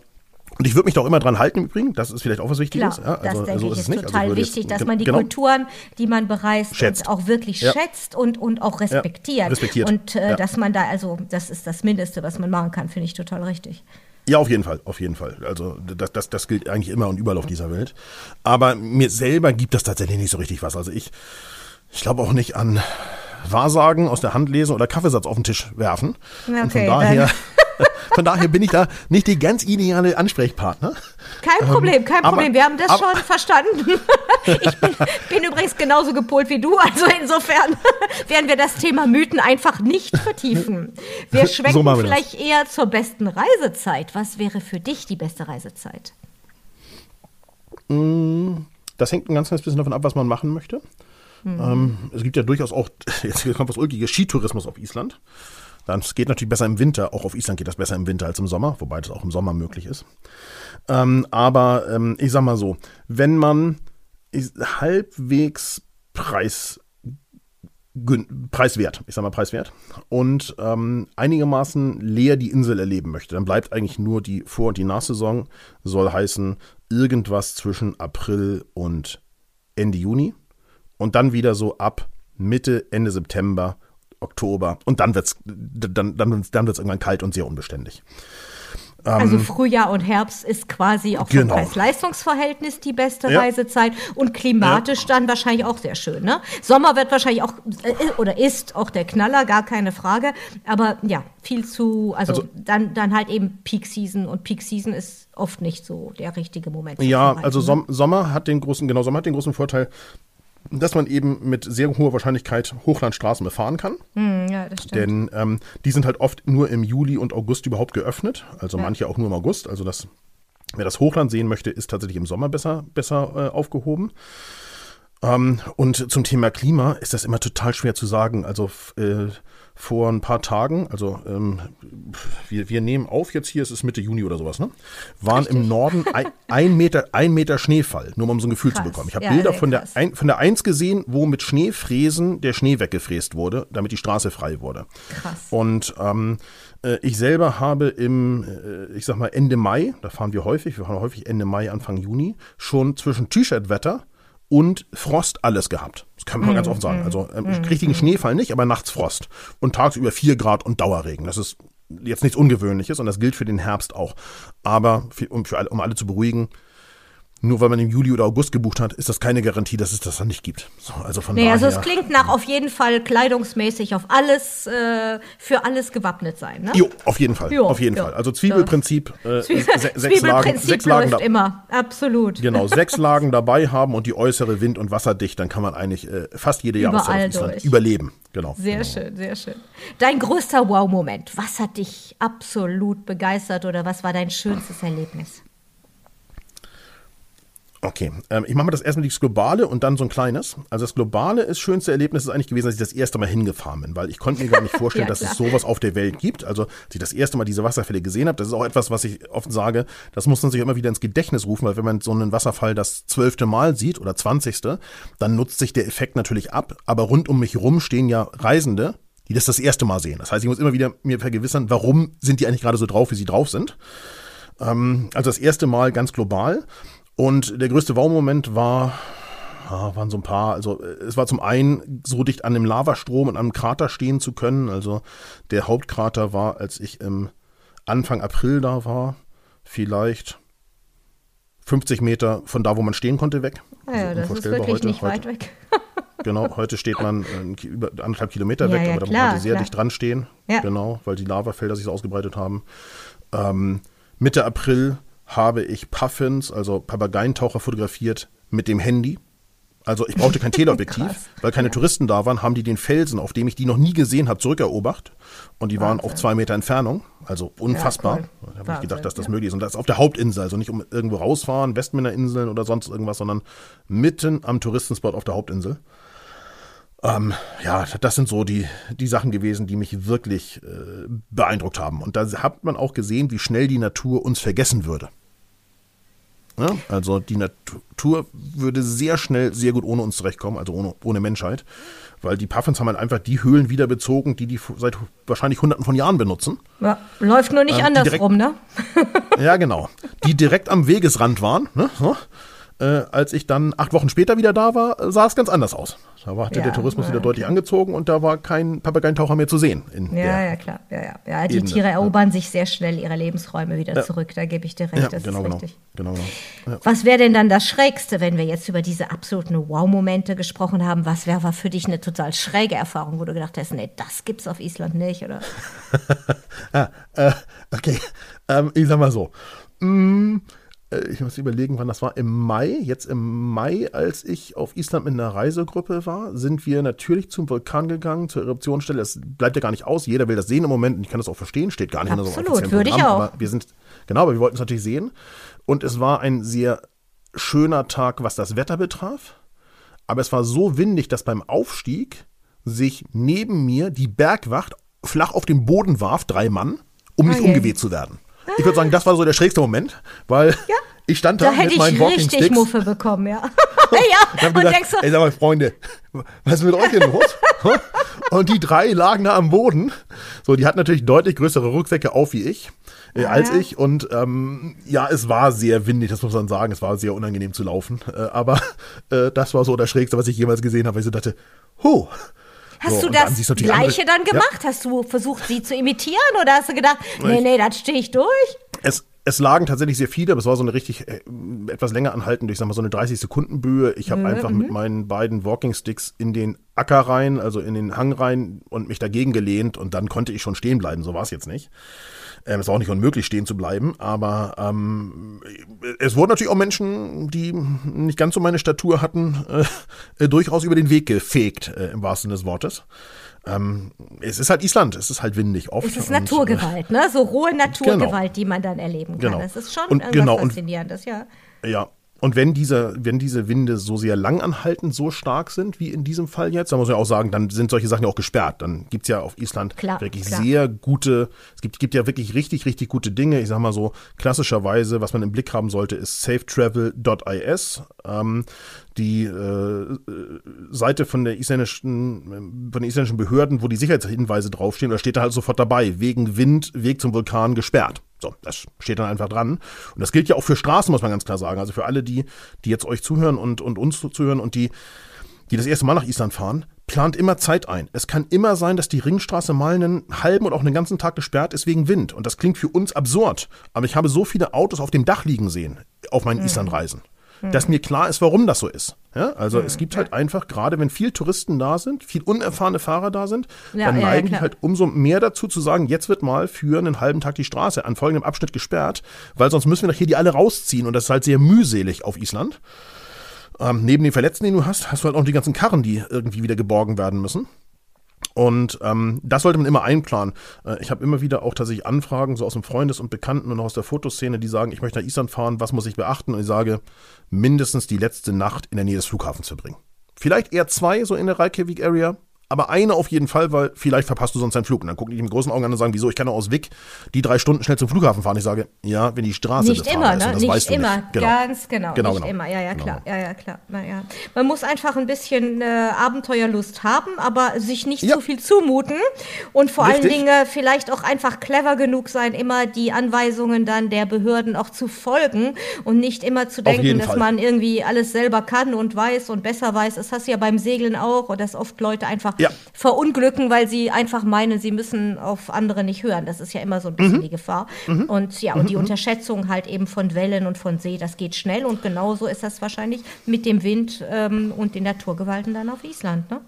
S2: und ich würde mich doch immer dran halten im Übrigen, das ist vielleicht auch was Wichtiges.
S1: Klar, ja, also, das denke so ich ist, ist total also wichtig, dass man die genau. Kulturen, die man bereist, schätzt. auch wirklich ja. schätzt und, und auch respektiert. Ja, respektiert. Und äh, dass man da, also das ist das Mindeste, was man machen kann, finde ich total richtig.
S2: Ja, auf jeden Fall, auf jeden Fall. Also das, das, das gilt eigentlich immer und überall auf dieser Welt. Aber mir selber gibt das tatsächlich nicht so richtig was. Also ich, ich glaube auch nicht an Wahrsagen aus der Hand lesen oder Kaffeesatz auf den Tisch werfen. Okay, und von daher. Von daher bin ich da nicht die ganz ideale Ansprechpartner.
S1: Kein Problem, kein ähm, Problem. Aber, Wir haben das aber, schon verstanden. Ich bin, bin, übrigens genauso gepolt wie du. Also insofern werden wir das Thema Mythen einfach nicht vertiefen. Wir schwenken so vielleicht das. eher zur besten Reisezeit. Was wäre für dich die beste Reisezeit?
S2: Mm, das hängt ein ganz kleines bisschen davon ab, was man machen möchte. Mhm. Ähm, es gibt ja durchaus auch, jetzt kommt was Ulkiges, Skitourismus auf Island. Das geht natürlich besser im Winter. Auch auf Island geht das besser im Winter als im Sommer, wobei das auch im Sommer möglich ist. Ähm, aber ähm, ich sag mal so, wenn man halbwegs Preis, preiswert, ich sag mal preiswert, und ähm, einigermaßen leer die Insel erleben möchte, dann bleibt eigentlich nur die Vor- und die Nachsaison, soll heißen irgendwas zwischen April und Ende Juni und dann wieder so ab Mitte, Ende September Oktober und dann wird's dann, dann, dann wird's irgendwann kalt und sehr unbeständig.
S1: Also ähm, Frühjahr und Herbst ist quasi auch vom genau. Preis-Leistungs-Verhältnis die beste ja. Reisezeit und klimatisch ja. dann wahrscheinlich auch sehr schön. Ne? Sommer wird wahrscheinlich auch äh, oder ist auch der Knaller, gar keine Frage. Aber ja, viel zu, also, also dann, dann halt eben Peak Season und Peak Season ist oft nicht so der richtige Moment.
S2: Ja, also ne? Sommer hat den großen, genau, Sommer hat den großen Vorteil, dass man eben mit sehr hoher Wahrscheinlichkeit Hochlandstraßen befahren kann.
S1: Mm, ja, das stimmt.
S2: Denn ähm, die sind halt oft nur im Juli und August überhaupt geöffnet. Also ja. manche auch nur im August. Also das, wer das Hochland sehen möchte, ist tatsächlich im Sommer besser, besser äh, aufgehoben. Ähm, und zum Thema Klima ist das immer total schwer zu sagen. Also äh, vor ein paar Tagen, also ähm, wir, wir nehmen auf jetzt hier, es ist Mitte Juni oder sowas, ne? Waren Richtig. im Norden ein, ein, Meter, ein Meter Schneefall, nur um so ein Gefühl krass. zu bekommen. Ich habe ja, Bilder von der, ein, von der Eins gesehen, wo mit Schneefräsen der Schnee weggefräst wurde, damit die Straße frei wurde.
S1: Krass.
S2: Und ähm, äh, ich selber habe im, äh, ich sag mal, Ende Mai, da fahren wir häufig, wir fahren häufig Ende Mai, Anfang Juni, schon zwischen T-Shirt-Wetter und Frost alles gehabt. Das kann man mm, ganz offen sagen. Also ähm, mm, richtigen mm. Schneefall nicht, aber nachts Frost. Und tagsüber 4 Grad und Dauerregen. Das ist jetzt nichts Ungewöhnliches und das gilt für den Herbst auch. Aber für, um, für alle, um alle zu beruhigen, nur weil man im Juli oder August gebucht hat, ist das keine Garantie, dass es das dann nicht gibt. So, also von
S1: nee, daher, also es klingt nach auf jeden Fall kleidungsmäßig auf alles, äh, für alles gewappnet sein. Ne?
S2: Jo, auf jeden Fall. Jo, auf jeden jo. Fall. Also Zwiebelprinzip, äh, Zwiebel se sechs Lagen, sechs Lagen
S1: da immer, absolut.
S2: Genau, sechs Lagen dabei haben und die äußere Wind- und wasserdicht, dann kann man eigentlich äh, fast jede Jahreszeit überleben. Genau.
S1: Sehr
S2: genau.
S1: schön, sehr schön. Dein größter Wow-Moment, was hat dich absolut begeistert oder was war dein schönstes Erlebnis?
S2: Okay, ähm, ich mache mal das erstmal das Globale und dann so ein kleines. Also das Globale ist schönste Erlebnis ist eigentlich gewesen, dass ich das erste Mal hingefahren bin, weil ich konnte mir gar nicht vorstellen, ja, dass es sowas auf der Welt gibt. Also als ich das erste Mal diese Wasserfälle gesehen habe, das ist auch etwas, was ich oft sage, das muss man sich immer wieder ins Gedächtnis rufen, weil wenn man so einen Wasserfall das zwölfte Mal sieht oder zwanzigste, dann nutzt sich der Effekt natürlich ab. Aber rund um mich rum stehen ja Reisende, die das das erste Mal sehen. Das heißt, ich muss immer wieder mir vergewissern, warum sind die eigentlich gerade so drauf, wie sie drauf sind. Ähm, also das erste Mal ganz global. Und der größte Wow-Moment war, ja, waren so ein paar, also es war zum einen so dicht an dem Lavastrom und einem Krater stehen zu können. Also der Hauptkrater war, als ich im Anfang April da war, vielleicht 50 Meter von da, wo man stehen konnte, weg.
S1: Ja, also das ist wirklich heute, nicht weit weg.
S2: genau, heute steht man äh, über anderthalb Kilometer weg, ja, aber da muss man sehr klar. dicht dran stehen. Ja. Genau, weil die Lavafelder sich so ausgebreitet haben. Ähm, Mitte April habe ich Puffins, also Papageientaucher fotografiert mit dem Handy. Also ich brauchte kein Teleobjektiv, weil keine ja. Touristen da waren, haben die den Felsen, auf dem ich die noch nie gesehen habe, zurückerobert. Und die waren auf zwei Meter Entfernung, also unfassbar. Ja, cool. Da habe ich gedacht, dass das ja. möglich ist. Und das ist auf der Hauptinsel, also nicht um irgendwo rausfahren, Westmänner-Inseln oder sonst irgendwas, sondern mitten am Touristenspot auf der Hauptinsel. Ähm, ja, das sind so die, die Sachen gewesen, die mich wirklich äh, beeindruckt haben. Und da hat man auch gesehen, wie schnell die Natur uns vergessen würde. Ja, also die Natur würde sehr schnell, sehr gut ohne uns zurechtkommen, also ohne, ohne Menschheit. Weil die Puffins haben halt einfach die Höhlen wieder bezogen, die die seit wahrscheinlich hunderten von Jahren benutzen.
S1: Ja, läuft nur nicht ähm, andersrum, ne?
S2: ja, genau. Die direkt am Wegesrand waren, ne? So Äh, als ich dann acht Wochen später wieder da war, sah es ganz anders aus. Da war
S1: Ja,
S2: der Tourismus wieder deutlich angezogen und da war kein Papageientaucher mehr zu sehen.
S1: Ja, ja, klar. Ja, ja. ja die
S2: Ebene,
S1: Tiere erobern sich sehr schnell ihre Lebensräume wieder zurück. Da gebe ich dir recht.
S2: ja,
S1: das
S2: genau,
S1: ist
S2: genau,
S1: richtig.
S2: genau, genau.
S1: Was wäre denn dann das Schrägste, wenn wir jetzt über diese absoluten Wow-Momente gesprochen haben? Was wäre war für dich eine total schräge Erfahrung, wo du gedacht hast, nee, das gibt's auf Island nicht, oder?
S2: Ah, äh, okay, ähm, ich sag mal so. Mm, äh, ich muss überlegen, wann das war. Im Mai, jetzt im Mai, als ich auf Island mit einer Reisegruppe war, sind wir natürlich zum Vulkan gegangen, zur Eruptionsstelle. Das bleibt ja gar nicht aus. Jeder will das sehen im Moment und ich kann das auch verstehen. Steht gar nicht in
S1: Absolut,
S2: unserem offiziellen
S1: würde ich auch.
S2: Aber wir sind, genau, aber wir wollten es natürlich sehen. Und es war ein sehr schöner Tag, was das Wetter betraf. Aber es war so windig, dass beim Aufstieg sich neben mir die Bergwacht flach auf den Boden warf, drei Mann, um nicht
S1: Okay.
S2: umgeweht zu werden. Ich würde sagen, das war so der schrägste Moment, weil ich stand da,
S1: Da hätte
S2: mit meinen
S1: ich
S2: Walking
S1: richtig
S2: Sticks
S1: Muffe bekommen, ja.
S2: und
S1: ja, und
S2: gesagt,
S1: denkst so,
S2: ey, sag mal, Freunde, was ist mit euch denn los? und die drei lagen da am Boden. So, die hatten natürlich deutlich größere Rucksäcke auf wie ich, äh, als
S1: ja.
S2: ich. Und ähm, ja, es war sehr windig, das muss man sagen. Es war sehr unangenehm zu laufen. Äh, aber äh, das war so das Schrägste, was ich jemals gesehen habe, weil ich so dachte, huh.
S1: Hast
S2: So,
S1: du
S2: dann
S1: das
S2: natürlich
S1: Gleiche dann gemacht? Hast du versucht, sie zu imitieren oder hast du gedacht, nee, nee, das stehe ich durch?
S2: Es, es lagen tatsächlich sehr viele, aber es war so eine richtig äh, etwas länger anhaltende, ich sag mal so eine 30 Sekunden Böe. Ich habe einfach mit meinen beiden Walking Sticks in den Acker rein, also in den Hang rein und mich dagegen gelehnt und dann konnte ich schon stehen bleiben. So war es jetzt nicht. Ähm, es war auch nicht unmöglich, stehen zu bleiben, aber ähm, es wurden natürlich auch Menschen, die nicht ganz so meine Statur hatten, äh, äh, durchaus über den Weg gefegt, äh, im wahrsten Sinne des Wortes. Ähm, es ist halt Island, es ist halt windig oft.
S1: Es ist
S2: und, äh,
S1: Naturgewalt, ne? So rohe Naturgewalt, die man dann erleben kann.
S2: Genau.
S1: Das ist schon
S2: Und genau,
S1: Faszinierendes, ja.
S2: Ja. Und wenn diese, wenn diese Winde so sehr lang anhaltend, so stark sind, wie in diesem Fall jetzt, dann muss man ja auch sagen, dann sind solche Sachen ja auch gesperrt. Dann gibt's ja auf Island
S1: Klar,
S2: wirklich
S1: klar.
S2: sehr gute, es gibt, gibt ja wirklich richtig, richtig gute Dinge. Ich sag mal so, klassischerweise, was man im Blick haben sollte, ist safetravel.is. Ähm, die äh, Seite von der isländischen, von den isländischen Behörden, wo die Sicherheitshinweise draufstehen, da steht da halt sofort dabei, wegen Wind, Weg zum Vulkan gesperrt. So, das steht dann einfach dran. Und das gilt ja auch für Straßen, muss man ganz klar sagen. Also für alle, die, die jetzt euch zuhören und, und uns zuhören und die, die das erste Mal nach Island fahren, plant immer Zeit ein. Es kann immer sein, dass die Ringstraße mal einen halben oder auch einen ganzen Tag gesperrt ist wegen Wind. Und das klingt für uns absurd. Aber ich habe so viele Autos auf dem Dach liegen sehen auf meinen Islandreisen, dass mir klar ist, warum das so ist. Ja, also es gibt halt einfach, gerade wenn viel Touristen da sind, viel unerfahrene Fahrer da sind,
S1: Ja,
S2: dann
S1: ja,
S2: neigen die halt umso mehr dazu zu sagen, jetzt wird mal für einen halben Tag die Straße an folgendem Abschnitt gesperrt, weil sonst müssen wir nachher die alle rausziehen und das ist halt sehr mühselig auf Island. Ähm, neben den Verletzten, die du hast, hast du halt auch die ganzen Karren, die irgendwie wieder geborgen werden müssen. Und ähm, das sollte man immer einplanen. Äh, ich habe immer wieder auch tatsächlich Anfragen, so aus dem Freundes- und Bekannten und auch aus der Fotoszene, die sagen, ich möchte nach Island fahren, was muss ich beachten? Und ich sage, mindestens die letzte Nacht in der Nähe des Flughafens verbringen. Vielleicht eher zwei, so in der Reykjavik-Area, aber eine auf jeden Fall, weil vielleicht verpasst du sonst deinen Flug. Und dann gucken die mit großen Augen an und sagen, wieso, ich kann doch aus Wick die drei Stunden schnell zum Flughafen fahren. Ich sage, ja, wenn die Straße
S1: Nicht immer,
S2: ist,
S1: ne?
S2: das
S1: Nicht
S2: weißt
S1: immer,
S2: nicht. Genau.
S1: ganz genau.
S2: Genau,
S1: nicht
S2: genau.
S1: immer, ja, ja, klar.
S2: Genau.
S1: Ja, ja, klar. Na, ja. Man muss einfach ein bisschen äh, Abenteuerlust haben, aber sich nicht
S2: Ja.
S1: zu viel zumuten und vor allen
S2: Richtig.
S1: Dingen äh, vielleicht auch einfach clever genug sein, immer die Anweisungen dann der Behörden auch zu folgen und nicht immer zu denken, dass
S2: Fall.
S1: man irgendwie alles selber kann und weiß und besser weiß. Das hast du ja beim Segeln auch dass oft Leute einfach
S2: Ja.
S1: verunglücken, weil sie einfach meinen, sie müssen auf andere nicht hören. Das ist ja immer so ein
S2: Mhm.
S1: bisschen die Gefahr. Und ja, und die Unterschätzung halt eben von Wellen und von See, das geht schnell. Und genauso ist das wahrscheinlich mit dem Wind ähm, und den Naturgewalten dann auf Island. Ne?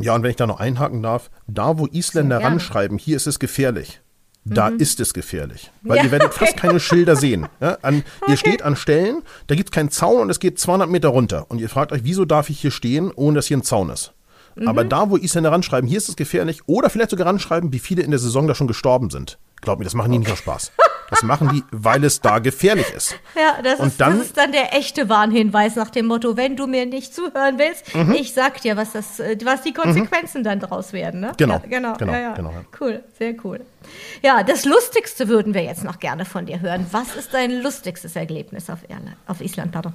S2: Ja, und wenn ich da noch einhaken darf, da wo Isländer ranschreiben, hier ist es gefährlich, da ist es gefährlich. Weil
S1: Ja,
S2: ihr werdet
S1: okay.
S2: fast keine Schilder sehen. Ja, an, Ihr steht an Stellen, da gibt es keinen Zaun und es geht 200 Meter runter. Und ihr fragt euch, wieso darf ich hier stehen, ohne dass hier ein Zaun ist? Aber da, wo Isländer ranschreiben, hier ist es gefährlich, oder vielleicht sogar ranschreiben, wie viele in der Saison da schon gestorben sind. Glaub mir, das machen die nicht aus Spaß. Das machen die, weil es da gefährlich ist.
S1: Ja, das,
S2: Und
S1: ist,
S2: dann-
S1: das ist dann der echte Warnhinweis nach dem Motto, wenn du mir nicht zuhören willst,
S2: Mhm.
S1: ich sag dir, was, das, äh, was die Konsequenzen dann draus werden. Ne?
S2: Genau,
S1: Ja, genau,
S2: genau,
S1: ja, ja.
S2: genau.
S1: Cool, sehr cool. Ja, das Lustigste würden wir jetzt noch gerne von dir hören. Was ist dein lustigstes Erlebnis auf, Irland, auf Island? Pardon?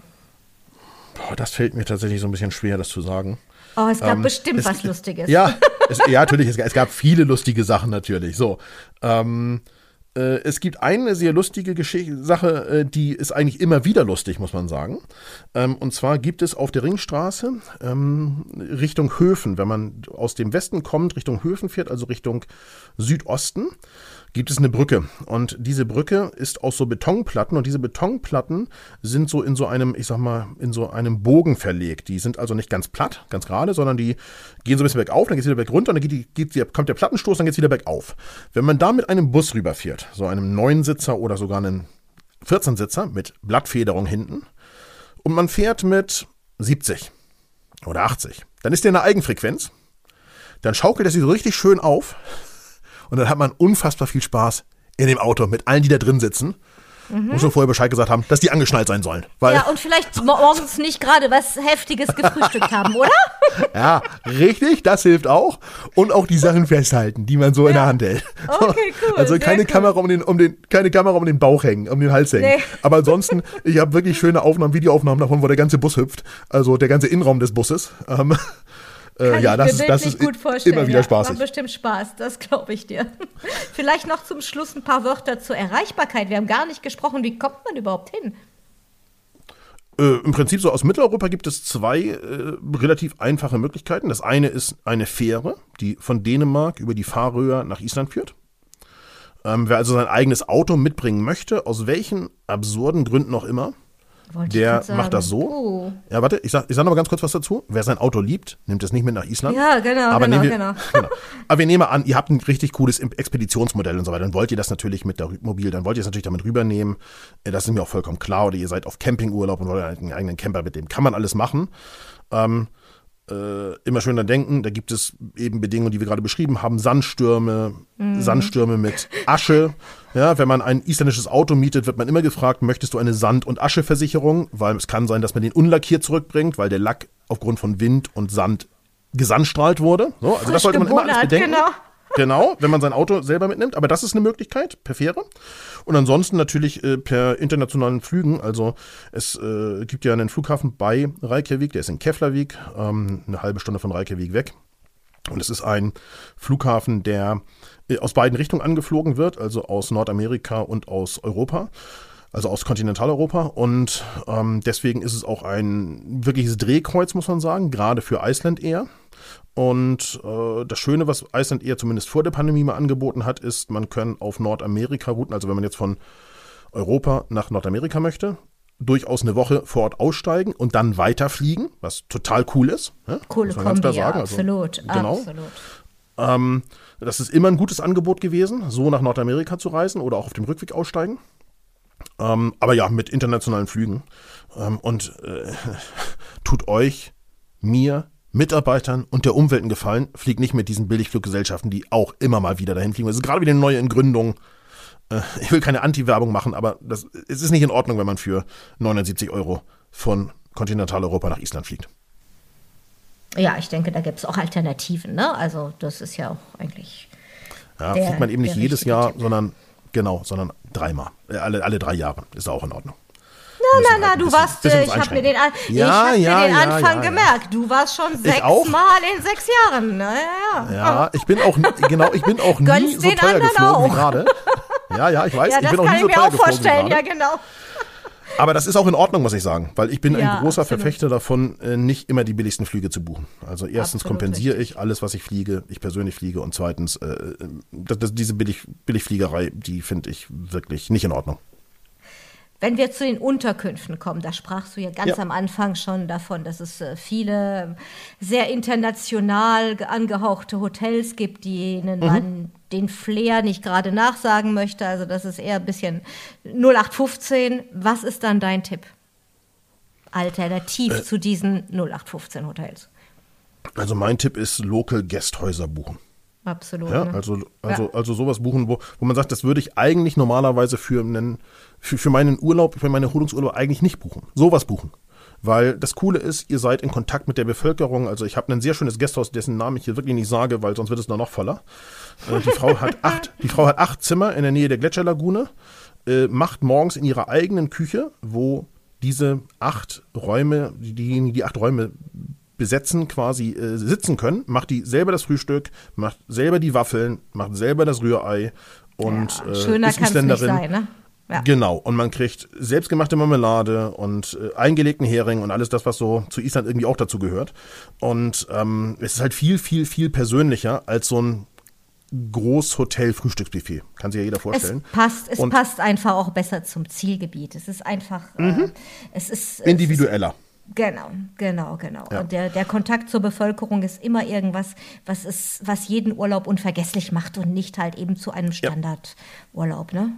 S2: Boah, das fällt mir tatsächlich so ein bisschen schwer, das zu sagen.
S1: Oh, es gab
S2: Ähm,
S1: bestimmt
S2: es-
S1: was Lustiges.
S2: Ja, es, ja natürlich. Es, es gab viele lustige Sachen natürlich. So. Ähm, Äh, es gibt eine sehr lustige Geschichte, Sache, äh, die ist eigentlich immer wieder lustig, muss man sagen. Ähm, und zwar gibt es auf der Ringstraße ähm, Richtung Höfen, wenn man aus dem Westen kommt, Richtung Höfen fährt, also Richtung Südosten, gibt es eine Brücke. Und diese Brücke ist aus so Betonplatten und diese Betonplatten sind so in so einem, ich sag mal, in so einem Bogen verlegt. Die sind also nicht ganz platt, ganz gerade, sondern die gehen so ein bisschen bergauf, dann geht es wieder bergunter, dann geht die, geht, kommt der Plattenstoß, dann geht es wieder bergauf. Wenn man da mit einem Bus rüberfährt, so einem Neunsitzer oder sogar einen 14-Sitzer mit Blattfederung hinten, und man fährt mit 70 oder 80, dann ist der in der Eigenfrequenz, dann schaukelt er sich so richtig schön auf und dann hat man unfassbar viel Spaß in dem Auto mit allen, die da drin sitzen. Mhm. Muss schon vorher Bescheid gesagt haben, dass die angeschnallt sein sollen.
S1: Weil ja, und vielleicht morgens nicht gerade was Heftiges gefrühstückt haben, oder?
S2: ja, richtig, das hilft auch. Und auch die Sachen festhalten, die man so ja. in der Hand hält. Okay, cool. Also keine cool. Kamera um den, um den, keine Kamera um den Bauch hängen, um den Hals hängen. Nee. Aber ansonsten, ich habe wirklich schöne Aufnahmen, Videoaufnahmen davon, wo der ganze Bus hüpft. Also der ganze Innenraum des Busses. Ähm,
S1: äh, ja, das, ist, das ist gut vorstellen. immer wieder. Ja, macht bestimmt Spaß, das glaube ich dir. Vielleicht noch zum Schluss ein paar Wörter zur Erreichbarkeit. Wir haben gar nicht gesprochen, wie kommt man überhaupt hin?
S2: Äh, Im Prinzip so aus Mitteleuropa gibt es zwei äh, relativ einfache Möglichkeiten. Das eine ist eine Fähre, die von Dänemark über die Färöer nach Island führt. Ähm, wer also sein eigenes Auto mitbringen möchte, aus welchen absurden Gründen auch immer, wollte der macht das so. Oh. Ja, warte, ich sag, ich sag noch mal ganz kurz was dazu. Wer sein Auto liebt, nimmt es nicht mit nach Island.
S1: Ja, genau, Aber genau, wir, genau. genau.
S2: Aber wir nehmen an, ihr habt ein richtig cooles Expeditionsmodell und so weiter. Dann wollt ihr das natürlich mit der Mobil, dann wollt ihr es natürlich damit rübernehmen. Äh, das ist mir auch vollkommen klar. Oder ihr seid auf Campingurlaub und wollt einen eigenen Camper mit dem. Kann man alles machen. Ähm, äh, immer schön dann denken, da gibt es eben Bedingungen, die wir gerade beschrieben haben, Sandstürme, mhm. Sandstürme mit Asche. Ja, wenn man ein isländisches Auto mietet, wird man immer gefragt, möchtest du eine Sand- und Ascheversicherung? Weil es kann sein, dass man den unlackiert zurückbringt, weil der Lack aufgrund von Wind und Sand gesandstrahlt wurde. So, also das sollte man immer alles bedenken. Genau. Genau, wenn man sein Auto selber mitnimmt. Aber das ist eine Möglichkeit per Fähre. Und ansonsten natürlich äh, per internationalen Flügen. Also es äh, gibt ja einen Flughafen bei Reykjavik, der ist in Keflavik, ähm, eine halbe Stunde von Reykjavik weg. Und es ist ein Flughafen, der äh, aus beiden Richtungen angeflogen wird, also aus Nordamerika und aus Europa also aus Kontinentaleuropa. Und ähm, deswegen ist es auch ein wirkliches Drehkreuz, muss man sagen, gerade für Island Air. Und äh, das Schöne, was Iceland eher zumindest vor der Pandemie mal angeboten hat, ist, man kann auf Nordamerika-Routen, also wenn man jetzt von Europa nach Nordamerika möchte, durchaus eine Woche vor Ort aussteigen und dann weiterfliegen, was total cool ist.
S1: Ja? Coole Kombi, sagen. Ja, also, absolut. Genau. absolut.
S2: Ähm, das ist immer ein gutes Angebot gewesen, so nach Nordamerika zu reisen oder auch auf dem Rückweg aussteigen. Ähm, aber ja, mit internationalen Flügen. Ähm, und äh, tut euch, mir, Mitarbeitern und der Umwelt einen Gefallen, fliegt nicht mit diesen Billigfluggesellschaften, die auch immer mal wieder dahin fliegen. Es ist gerade wieder eine neue Gründung. Äh, ich will keine Anti-Werbung machen, aber das, es ist nicht in Ordnung, wenn man für 970 Euro von Kontinentaleuropa nach Island fliegt.
S1: Ja, ich denke, da gibt es auch Alternativen. Ne? Also das ist ja auch eigentlich.
S2: Ja, der, fliegt man eben nicht jedes Jahr, Tipp. sondern genau, sondern dreimal. Äh, alle, alle drei Jahre ist auch in Ordnung.
S1: Na, na, na, du bisschen, warst, bisschen ich habe mir den, ja, hab ja, mir den ja, Anfang gemerkt. Du warst schon sechsmal in sechs Jahren. Na,
S2: ja, ja. ich bin auch, genau, ich bin auch nie so teuer geflogen auch. wie gerade. Ja, ja, ich weiß,
S1: ja,
S2: ich bin auch nie so teuer geflogen
S1: vorstellen, ja, genau.
S2: Aber das ist auch in Ordnung, muss ich sagen, weil ich bin ja, ein großer absolut. Verfechter davon, äh, nicht immer die billigsten Flüge zu buchen. Also erstens absolut kompensiere richtig. ich alles, was ich fliege, ich persönlich fliege und zweitens, äh, das, das, diese Billig, Billigfliegerei, die finde ich wirklich nicht in Ordnung.
S1: Wenn wir zu den Unterkünften kommen, da sprachst du ja ganz ja. am Anfang schon davon, dass es äh, viele sehr international angehauchte Hotels gibt, denen mhm. man den Flair nicht gerade nachsagen möchte. Also das ist eher ein bisschen 0815. Was ist dann dein Tipp? Alternativ äh, zu diesen 0815 Hotels.
S2: Also mein Tipp ist Local Gästhäuser buchen.
S1: Absolut.
S2: Ja, ne? also, also, ja. also sowas buchen, wo, wo man sagt, das würde ich eigentlich normalerweise für, einen, für, für meinen Urlaub, für meine Erholungsurlaub eigentlich nicht buchen. Sowas buchen. Weil das Coole ist, ihr seid in Kontakt mit der Bevölkerung. Also ich habe ein sehr schönes Gasthaus, dessen Namen ich hier wirklich nicht sage, weil sonst wird es nur noch voller. Äh, die, Frau hat acht, die Frau hat acht Zimmer in der Nähe der Gletscherlagune, äh, macht morgens in ihrer eigenen Küche, wo diese acht Räume, diejenigen, die acht Räume besetzen, quasi äh, sitzen können, macht die selber das Frühstück, macht selber die Waffeln, macht selber das Rührei und
S1: Ja,
S2: äh,
S1: schöner
S2: ist
S1: kann's nicht
S2: Isländerin.
S1: sein, ne? Ja.
S2: Genau, und man kriegt selbstgemachte Marmelade und äh, eingelegten Hering und alles das, was so zu Island irgendwie auch dazu gehört. Und ähm, es ist halt viel, viel, viel persönlicher als so ein Großhotel-Frühstücksbuffet. Kann sich ja jeder
S1: Es
S2: vorstellen.
S1: passt, es
S2: Und-
S1: passt einfach auch besser zum Zielgebiet. Es ist einfach, äh, es ist es
S2: Individueller.
S1: Ist, genau, genau, genau.
S2: Ja.
S1: Und der, der Kontakt zur Bevölkerung ist immer irgendwas, was es, was jeden Urlaub unvergesslich macht und nicht halt eben zu einem Standardurlaub, ne?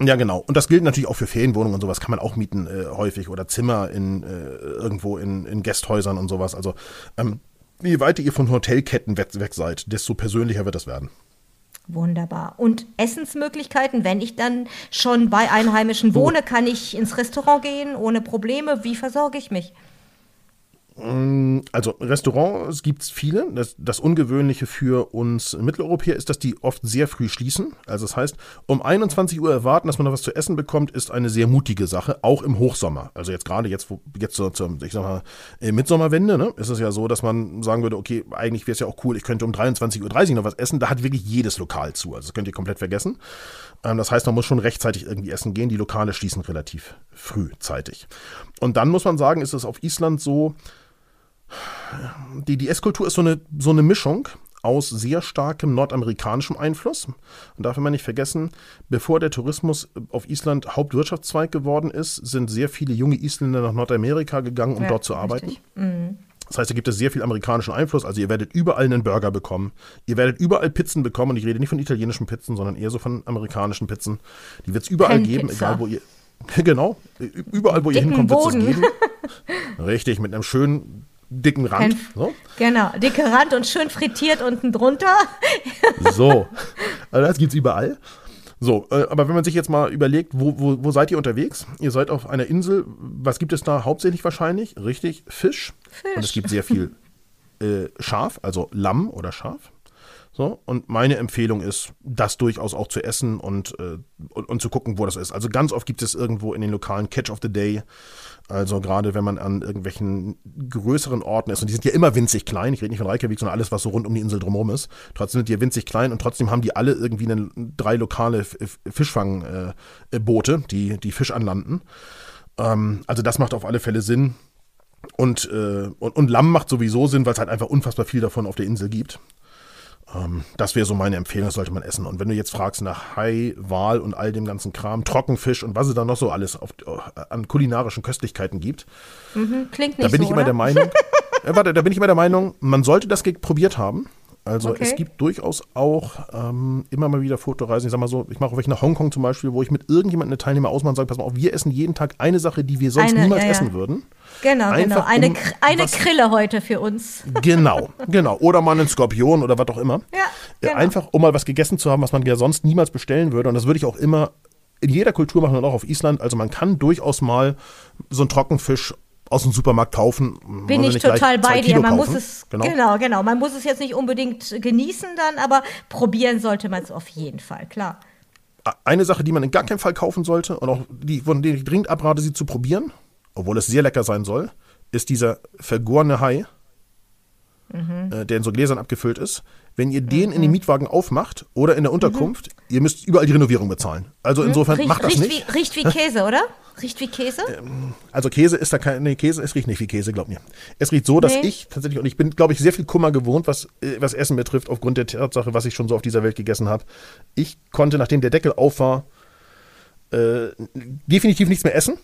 S2: Ja, genau. Und das gilt natürlich auch für Ferienwohnungen und sowas kann man auch mieten äh, häufig oder Zimmer in äh, irgendwo in, in Gästhäusern und sowas. Also ähm, je weiter ihr von Hotelketten weg, weg seid, desto persönlicher wird das werden.
S1: Wunderbar. Und Essensmöglichkeiten, wenn ich dann schon bei Einheimischen wohne, kann ich ins Restaurant gehen ohne Probleme. Wie versorge ich mich?
S2: Also Restaurants gibt es viele. Das, das Ungewöhnliche für uns Mitteleuropäer ist, dass die oft sehr früh schließen. Also das heißt, um 21 Uhr erwarten, dass man noch was zu essen bekommt, ist eine sehr mutige Sache, auch im Hochsommer. Also jetzt gerade jetzt, wo jetzt zur, zur ich sag mal, äh, Mitsommerwende, ne, ist es ja so, dass man sagen würde, okay, eigentlich wäre es ja auch cool, ich könnte um 23.30 Uhr noch was essen. Da hat wirklich jedes Lokal zu. Also das könnt ihr komplett vergessen. Ähm, das heißt, man muss schon rechtzeitig irgendwie essen gehen. Die Lokale schließen relativ frühzeitig. Und dann muss man sagen, ist es auf Island so, die, die Esskultur ist so eine, so eine Mischung aus sehr starkem nordamerikanischem Einfluss. Und darf man nicht vergessen, bevor der Tourismus auf Island Hauptwirtschaftszweig geworden ist, sind sehr viele junge Isländer nach Nordamerika gegangen, um
S1: Ja,
S2: dort zu arbeiten.
S1: richtig.
S2: Das heißt, da gibt es sehr viel amerikanischen Einfluss. Also ihr werdet überall einen Burger bekommen. Ihr werdet überall Pizzen bekommen. Und ich rede nicht von italienischen Pizzen, sondern eher so von amerikanischen Pizzen. Die wird es überall geben,
S1: Pennpizza.
S2: egal wo ihr. Genau, überall wo ihr
S1: Dicken
S2: hinkommt, wird es geben. Richtig, mit einem schönen dicken Rand. So.
S1: Genau, dicke Rand und schön frittiert unten drunter.
S2: So, also das gibt's überall. So, äh, aber wenn man sich jetzt mal überlegt, wo, wo, wo seid ihr unterwegs? Ihr seid auf einer Insel. Was gibt es da hauptsächlich wahrscheinlich? Richtig, Fisch.
S1: Fisch.
S2: Und es gibt sehr viel äh, Schaf, also Lamm oder Schaf. So, und meine Empfehlung ist, das durchaus auch zu essen und, äh, und, und zu gucken, wo das ist. Also ganz oft gibt es irgendwo in den lokalen Catch of the Day. Also gerade wenn man an irgendwelchen größeren Orten ist, und die sind ja immer winzig klein, ich rede nicht von Reykjavik, sondern alles, was so rund um die Insel drumherum ist. Trotzdem sind die ja winzig klein und trotzdem haben die alle irgendwie eine, drei lokale F- F- Fischfangboote, die, die Fisch anlanden. Ähm, also das macht auf alle Fälle Sinn. Und, äh, und, und Lamm macht sowieso Sinn, weil es halt einfach unfassbar viel davon auf der Insel gibt. Ähm, das wäre so meine Empfehlung, das sollte man essen. Und wenn du jetzt fragst nach Hai, Wal und all dem ganzen Kram, Trockenfisch und was es da noch so alles auf, äh, an kulinarischen Köstlichkeiten gibt,
S1: Klingt
S2: da
S1: nicht
S2: bin
S1: so,
S2: ich immer
S1: oder?
S2: der Meinung, äh, warte, da bin ich immer der Meinung, man sollte das probiert haben. Also
S1: Okay.
S2: es gibt durchaus auch ähm, immer mal wieder Fotoreisen. Ich sag mal so, ich mache auch welche nach Hongkong zum Beispiel, wo ich mit irgendjemandem eine Teilnehmer ausmache und sage, pass mal auf, wir essen jeden Tag eine Sache, die wir sonst
S1: Eine,
S2: niemals
S1: ja, ja.
S2: essen würden.
S1: Genau, genau.
S2: Einfach
S1: Eine,
S2: um
S1: eine
S2: was-
S1: Krille heute für uns.
S2: Genau, genau. Oder mal einen Skorpion oder was auch immer.
S1: Ja,
S2: Äh,
S1: genau.
S2: Einfach, um mal was gegessen zu haben, was man ja sonst niemals bestellen würde. Und das würde ich auch immer in jeder Kultur machen und auch auf Island. Also man kann durchaus mal so einen Trockenfisch aus dem Supermarkt kaufen.
S1: Bin ich total bei dir.
S2: Kilo
S1: Man
S2: kaufen.
S1: muss es
S2: Genau.
S1: genau. genau, Man muss es jetzt nicht unbedingt genießen dann, aber probieren sollte man es auf jeden Fall, klar.
S2: Eine Sache, die man in gar keinen Fall kaufen sollte und auch die, von der ich dringend abrate, sie zu probieren, obwohl es sehr lecker sein soll, ist dieser vergorene Hai,
S1: Mhm.
S2: äh, der in so Gläsern abgefüllt ist. Wenn ihr den in den Mietwagen aufmacht oder in der Unterkunft, ihr müsst überall die Renovierung bezahlen. Also insofern
S1: Mhm. Riecht,
S2: macht das
S1: riecht,
S2: nicht.
S1: Wie, riecht wie Käse, oder? Riecht wie Käse?
S2: Also Käse ist da kein, nee, Käse, es riecht nicht wie Käse, glaub mir. Es riecht so, dass
S1: Nee.
S2: ich tatsächlich, und ich bin, glaube ich, sehr viel Kummer gewohnt, was, äh, was Essen betrifft, aufgrund der Tatsache, was ich schon so auf dieser Welt gegessen habe. Ich konnte, nachdem der Deckel auf war, äh, definitiv nichts mehr essen.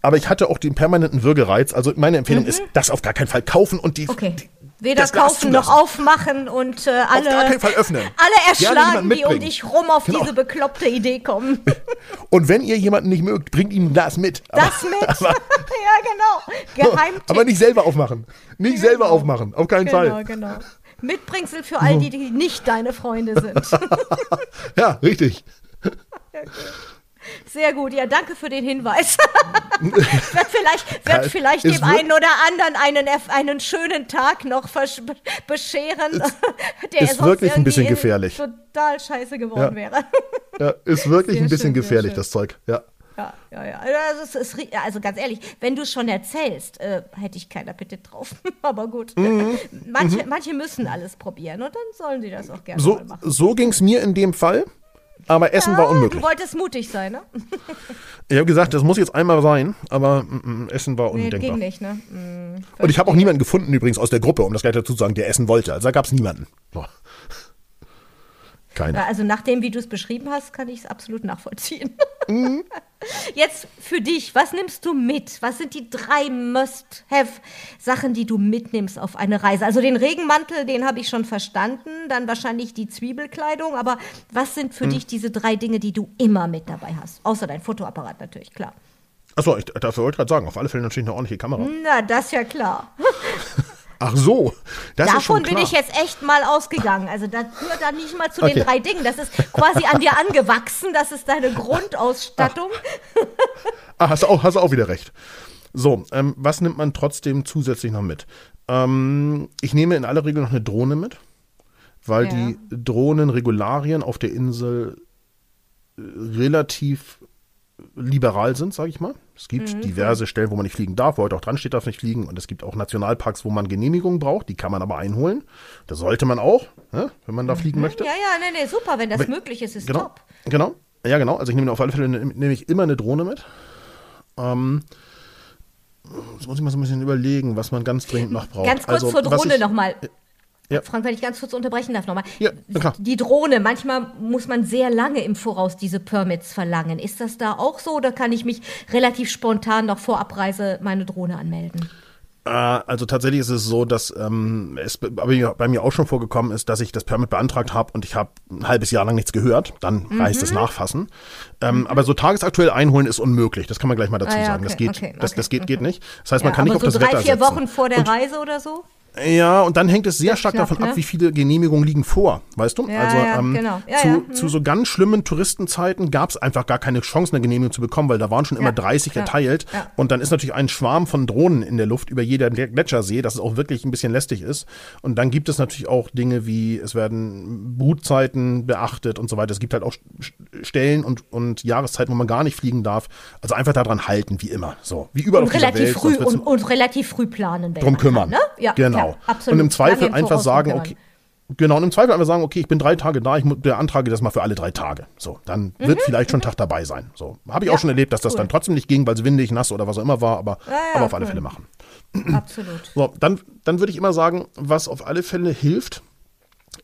S2: Aber ich hatte auch den permanenten Würgereiz. Also meine Empfehlung ist, das auf gar keinen Fall kaufen und die,
S1: Mhm. Okay.
S2: die
S1: Weder
S2: das
S1: kaufen noch aufmachen und äh, alle,
S2: öffnen.
S1: alle erschlagen, die um dich rum auf
S2: Genau.
S1: diese bekloppte Idee kommen.
S2: Und wenn ihr jemanden nicht mögt, bringt ihm das mit.
S1: Das mit.
S2: Aber,
S1: ja, genau. Geheimtipp.
S2: aber nicht selber aufmachen. Nicht selber aufmachen. Auf keinen
S1: genau,
S2: Fall.
S1: genau. Mitbringsel für all die, die nicht deine Freunde sind.
S2: Ja, richtig.
S1: Sehr gut, ja, danke für den Hinweis. wird vielleicht, wird
S2: Ja,
S1: vielleicht
S2: es
S1: dem
S2: wird-
S1: einen oder anderen einen, einen schönen Tag noch bescheren, der
S2: ist wirklich ein bisschen gefährlich.
S1: Total scheiße geworden
S2: Ja.
S1: wäre.
S2: Ja, ist wirklich
S1: Sehr
S2: ein bisschen
S1: schön,
S2: gefährlich, das Zeug. Ja.
S1: Ja, ja, ja. Also, ist, also ganz ehrlich, wenn du schon erzählst, äh, hätte ich keinen Appetit drauf. Aber gut.
S2: Mhm.
S1: Manche, manche müssen alles probieren und dann sollen sie das auch gerne
S2: So,
S1: mal machen.
S2: so ging es mir in dem Fall. Aber Essen war unmöglich.
S1: Du wolltest mutig sein, ne?
S2: Ich habe gesagt, das muss jetzt einmal sein, aber mm, mm, Essen war
S1: Nee,
S2: undenkbar.
S1: ging nicht, ne? Mm,
S2: Und ich habe auch niemanden gefunden, übrigens aus der Gruppe, um das gleich dazu zu sagen, der essen wollte. Also da gab es niemanden. So. Keiner.
S1: Ja, also nach dem, wie du es beschrieben hast, kann ich es absolut nachvollziehen.
S2: Mhm.
S1: Jetzt für dich, was nimmst du mit? Was sind die drei Must-Have-Sachen, die du mitnimmst auf eine Reise? Also den Regenmantel, den habe ich schon verstanden, dann wahrscheinlich die Zwiebelkleidung, aber was sind
S2: Mhm.
S1: für dich diese drei Dinge, die du immer mit dabei hast? Außer dein Fotoapparat natürlich, klar.
S2: Achso, ich dafür wollte ich gerade sagen, auf alle Fälle natürlich eine ordentliche Kamera.
S1: Na, das ist ja klar.
S2: Ach so, das ist
S1: Davon
S2: schon
S1: bin
S2: klar.
S1: ich jetzt echt mal ausgegangen. Also das gehört dann nicht mal zu
S2: Okay.
S1: den drei Dingen. Das ist quasi an dir angewachsen. Das ist deine Grundausstattung.
S2: Ah, hast du auch, hast du auch wieder recht. So, ähm, was nimmt man trotzdem zusätzlich noch mit? Ähm, ich nehme in aller Regel noch eine Drohne mit, weil
S1: Ja.
S2: die Drohnenregularien auf der Insel äh, relativ liberal sind, sage ich mal. Es gibt
S1: Mhm,
S2: diverse Stellen, wo man nicht fliegen darf, wo heute auch dran steht, darf nicht fliegen. Und es gibt auch Nationalparks, wo man Genehmigungen braucht, die kann man aber einholen. Das sollte man auch, ne, wenn man da fliegen möchte.
S1: Ja, ja, nee, nee, super. Wenn das
S2: Aber-
S1: möglich ist, ist
S2: Genau.
S1: top.
S2: Genau. Ja, genau. Also ich nehme auf alle Fälle nehme ich immer eine Drohne mit. Ähm, jetzt muss ich mal so ein bisschen überlegen, was man ganz dringend noch braucht.
S1: Ganz kurz
S2: also,
S1: zur Drohne nochmal.
S2: Ja.
S1: Frank, wenn ich ganz kurz unterbrechen darf nochmal.
S2: Ja.
S1: Die Drohne, manchmal muss man sehr lange im Voraus diese Permits verlangen. Ist das da auch so oder kann ich mich relativ spontan noch vor Abreise meine Drohne anmelden?
S2: Äh, also tatsächlich ist es so, dass ähm, es bei mir, auch schon vorgekommen ist, dass ich das Permit beantragt habe und ich habe ein halbes Jahr lang nichts gehört. Dann
S1: Mhm.
S2: reicht es nachfassen. Ähm, Aber so tagesaktuell einholen ist unmöglich. Das kann man gleich mal dazu
S1: Ah ja,
S2: sagen. Das
S1: okay,
S2: geht,
S1: okay,
S2: das, das
S1: okay,
S2: geht, geht nicht. Das heißt, man
S1: Ja,
S2: kann nicht auf
S1: so
S2: das
S1: drei,
S2: Wetter
S1: vier
S2: setzen.
S1: Wochen vor der Reise oder so?
S2: Ja, und dann hängt es sehr stark
S1: knapp,
S2: davon
S1: ne?
S2: ab, wie viele Genehmigungen liegen vor, weißt du?
S1: Ja,
S2: also
S1: ja,
S2: ähm,
S1: genau. Ja,
S2: zu,
S1: mhm.
S2: zu so ganz schlimmen Touristenzeiten gab es einfach gar keine Chance, eine Genehmigung zu bekommen, weil da waren schon immer
S1: Ja,
S2: 30
S1: ja,
S2: erteilt. Und dann ist natürlich ein Schwarm von Drohnen in der Luft über jeder Gletschersee, dass es auch wirklich ein bisschen lästig ist. Und dann gibt es natürlich auch Dinge wie, es werden Brutzeiten beachtet und so weiter. Es gibt halt auch St- Stellen und, und Jahreszeiten, wo man gar nicht fliegen darf. Also einfach daran halten, wie immer. So, wie überall
S1: Und
S2: auf
S1: relativ
S2: Welt.
S1: früh und, und relativ früh planen.
S2: drum kümmern.
S1: Kann, ne? Ja,
S2: genau.
S1: Klar, absolut.
S2: Und im Zweifel einfach sagen, okay, genau, und im Zweifel einfach sagen, okay, ich bin drei Tage da, ich beantrage das mal für alle drei Tage. So, dann wird vielleicht schon ein Tag dabei sein. So, habe ich auch
S1: Mhm, Ja,
S2: schon erlebt, dass das
S1: cool.
S2: dann trotzdem nicht ging, weil es windig, nass oder was auch immer war, aber,
S1: Ja, ja,
S2: aber auf alle
S1: cool.
S2: Fälle machen.
S1: Absolut.
S2: So, dann, dann würde ich immer sagen, was auf alle Fälle hilft,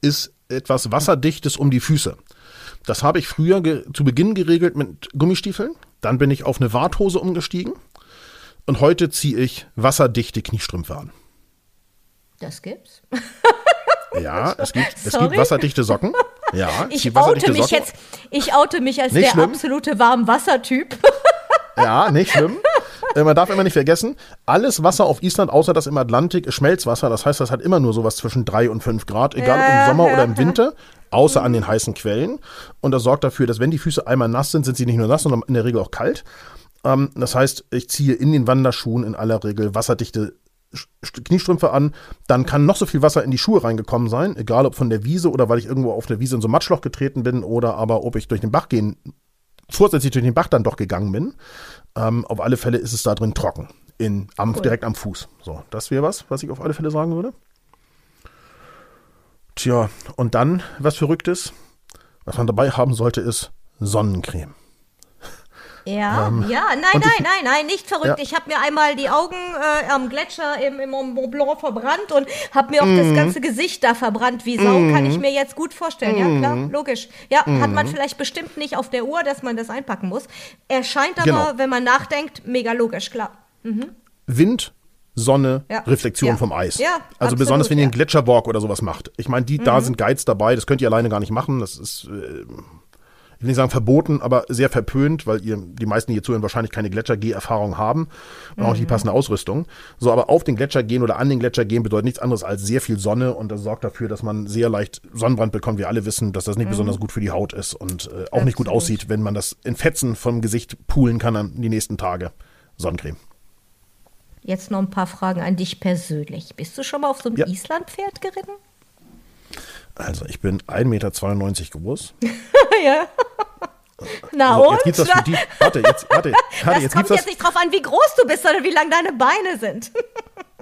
S2: ist etwas Wasserdichtes um die Füße. Das habe ich früher zu Beginn geregelt mit Gummistiefeln. Dann bin ich auf eine Warthose umgestiegen. Und heute ziehe ich wasserdichte Kniestrümpfe an.
S1: Das gibt's.
S2: Ja, es gibt, es
S1: Sorry.
S2: gibt wasserdichte Socken. Ja, es
S1: Ich
S2: gibt
S1: oute mich
S2: Socken.
S1: jetzt, ich oute mich als
S2: Nicht
S1: der
S2: schlimm.
S1: absolute Warmwassertyp.
S2: Ja, nicht schlimm. Äh, Man darf immer nicht vergessen, alles Wasser auf Island, außer das im Atlantik, ist Schmelzwasser. Das heißt, das hat immer nur sowas zwischen drei und fünf Grad, egal ob im Sommer oder im. Winter, außer an den heißen Quellen. Und das sorgt dafür, dass wenn die Füße einmal nass sind, sind sie nicht nur nass, sondern in der Regel auch kalt. Ähm, das heißt, ich ziehe in den Wanderschuhen in aller Regel wasserdichte Kniestrümpfe an, dann kann noch so viel Wasser in die Schuhe reingekommen sein, egal ob von der Wiese oder weil ich irgendwo auf der Wiese in so ein Matschloch getreten bin oder aber ob ich durch den Bach gehen, vorsätzlich durch den Bach dann doch gegangen bin. Ähm, auf alle Fälle ist es da drin trocken, in, am, direkt am Fuß. So, das wäre was, was ich auf alle Fälle sagen würde. Tja, und dann, was Verrücktes, was man dabei haben sollte, ist Sonnencreme.
S1: Ja, ja, nein,
S2: Ähm,
S1: nein,
S2: ich-
S1: nein, nein, nicht verrückt.
S2: Ja.
S1: Ich habe mir einmal die Augen äh, am Gletscher im, im Mont Blanc verbrannt und habe mir auch
S2: Mhm.
S1: das ganze Gesicht da verbrannt wie Sau. Kann ich mir jetzt gut vorstellen. Ja,
S2: Mhm.
S1: klar, logisch. Ja, hat man vielleicht bestimmt nicht auf der Uhr, dass man das einpacken muss. Erscheint aber,
S2: Genau.
S1: wenn man nachdenkt, mega logisch, klar.
S2: Wind, Sonne,
S1: Ja.
S2: Reflexion
S1: Ja.
S2: vom Eis.
S1: Ja,
S2: also
S1: absolut,
S2: besonders, wenn ihr
S1: ja.
S2: einen Gletscherwalk oder sowas macht. Ich meine, die,
S1: Mhm.
S2: da sind Guides dabei, das könnt ihr alleine gar nicht machen. Das ist, äh, ich will nicht sagen verboten, aber sehr verpönt, weil ihr, die meisten die hier zuhören, wahrscheinlich keine Gletschergeh-Erfahrung haben und auch nicht
S1: Mhm.
S2: die passende Ausrüstung. So, aber auf den Gletscher gehen oder an den Gletscher gehen bedeutet nichts anderes als sehr viel Sonne und das sorgt dafür, dass man sehr leicht Sonnenbrand bekommt. Wir alle wissen, dass das nicht besonders gut für die Haut ist und äh, auch nicht gut
S1: Mhm. Absolut.
S2: aussieht, wenn man das in Fetzen vom Gesicht poolen kann an die nächsten Tage. Sonnencreme.
S1: Jetzt noch ein paar Fragen an dich persönlich. Bist du schon mal auf so einem
S2: Ja.
S1: Islandpferd geritten?
S2: Also, ich bin 1,92 Meter groß.
S1: ja. Na
S2: So,
S1: und?
S2: jetzt gibt's das für die. Warte, jetzt, warte, warte
S1: das
S2: jetzt
S1: kommt
S2: gibt's
S1: jetzt nicht drauf an, wie groß du bist, sondern wie lang deine Beine sind.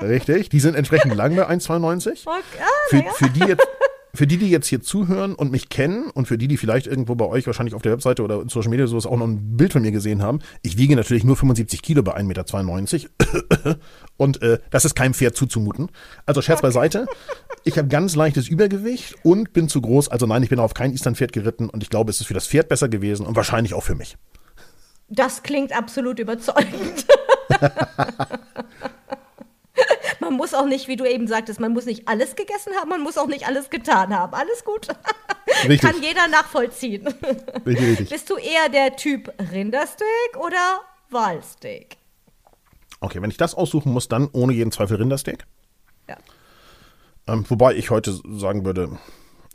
S2: Richtig, die sind entsprechend lang bei 1,92.
S1: Okay, ah,
S2: Für,
S1: ja.
S2: für, die jetzt, für die, die jetzt hier zuhören und mich kennen und für die, die vielleicht irgendwo bei euch wahrscheinlich auf der Webseite oder in Social Media sowas auch noch ein Bild von mir gesehen haben, ich wiege natürlich nur 75 Kilo bei 1,92 Meter und äh, das ist keinem Pferd zuzumuten. Also Scherz beiseite. Ich habe ganz leichtes Übergewicht und bin zu groß. Also nein, ich bin auf kein Islandpferd geritten und ich glaube, es ist für das Pferd besser gewesen und wahrscheinlich auch für mich.
S1: Das klingt absolut überzeugend. man muss auch nicht, wie du eben sagtest, man muss nicht alles gegessen haben, man muss auch nicht alles getan haben. Alles gut. Richtig. Kann jeder nachvollziehen. Richtig, richtig. Bist du eher der Typ Rindersteak oder Walsteak?
S2: Okay, wenn ich das aussuchen muss, dann ohne jeden Zweifel Rindersteak. Ja. Ähm, wobei ich heute sagen würde,